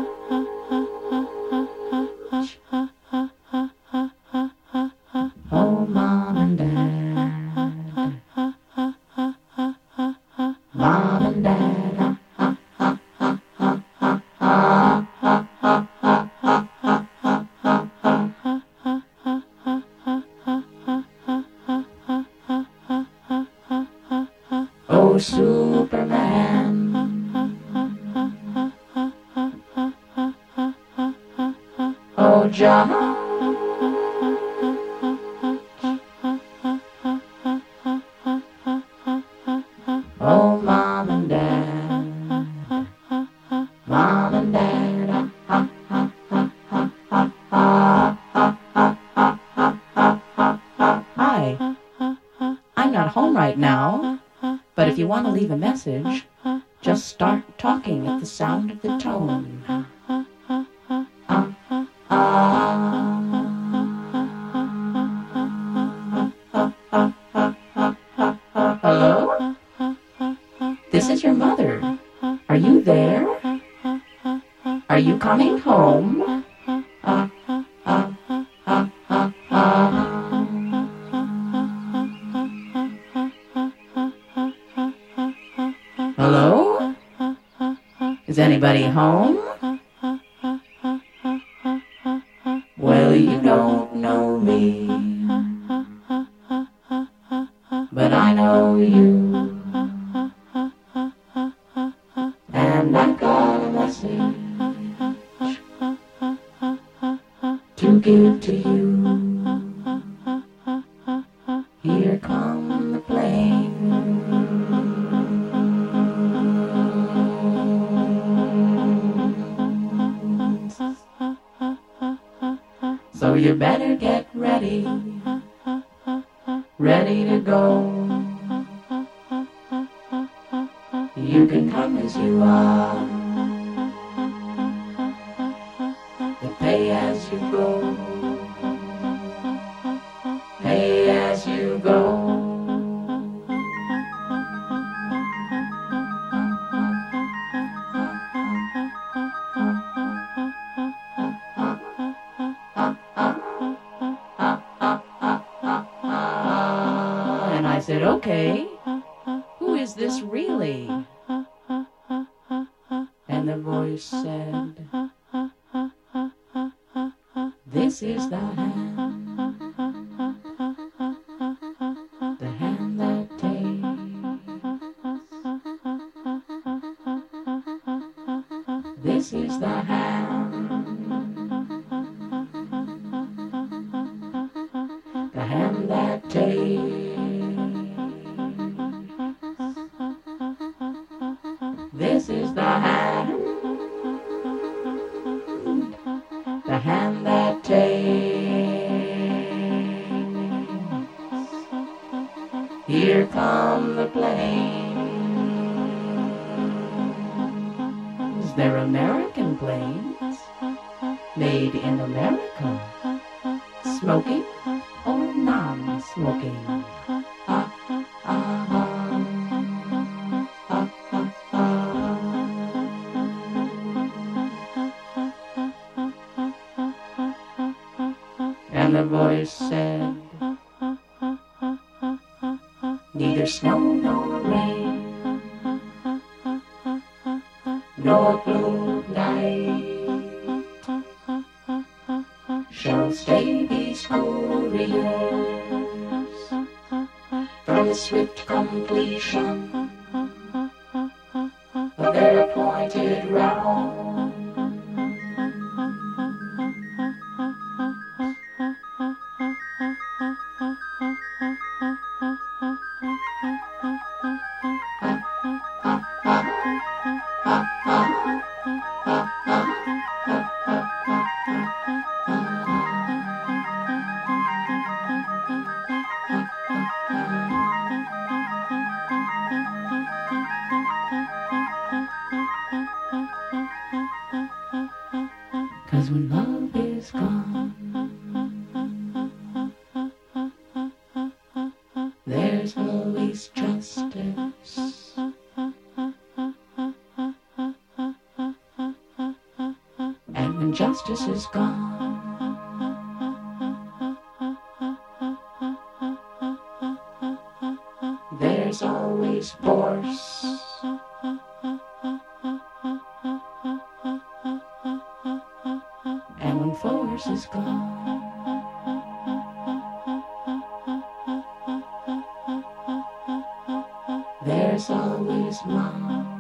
There's always mom.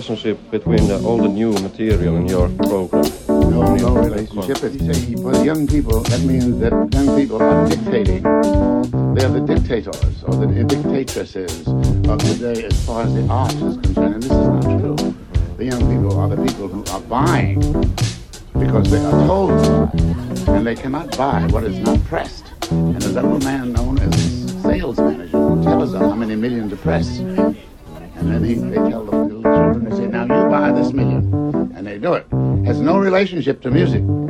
Relationship between uh, the old and new material in your program? No, no relationship. If you say for young people, that means that young people are dictating. They're the dictators or the dictatresses of today as far as the art is concerned, and this is not true. The young people are the people who are buying because they are told to buy, and they cannot buy what is not pressed. And there's a little man known as sales manager who tells them how many million to press. And then he, they tell relationship to music.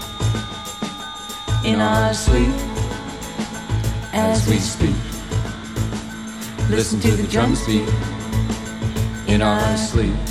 In our sleep as we speak. Listen to the drums beat in our sleep.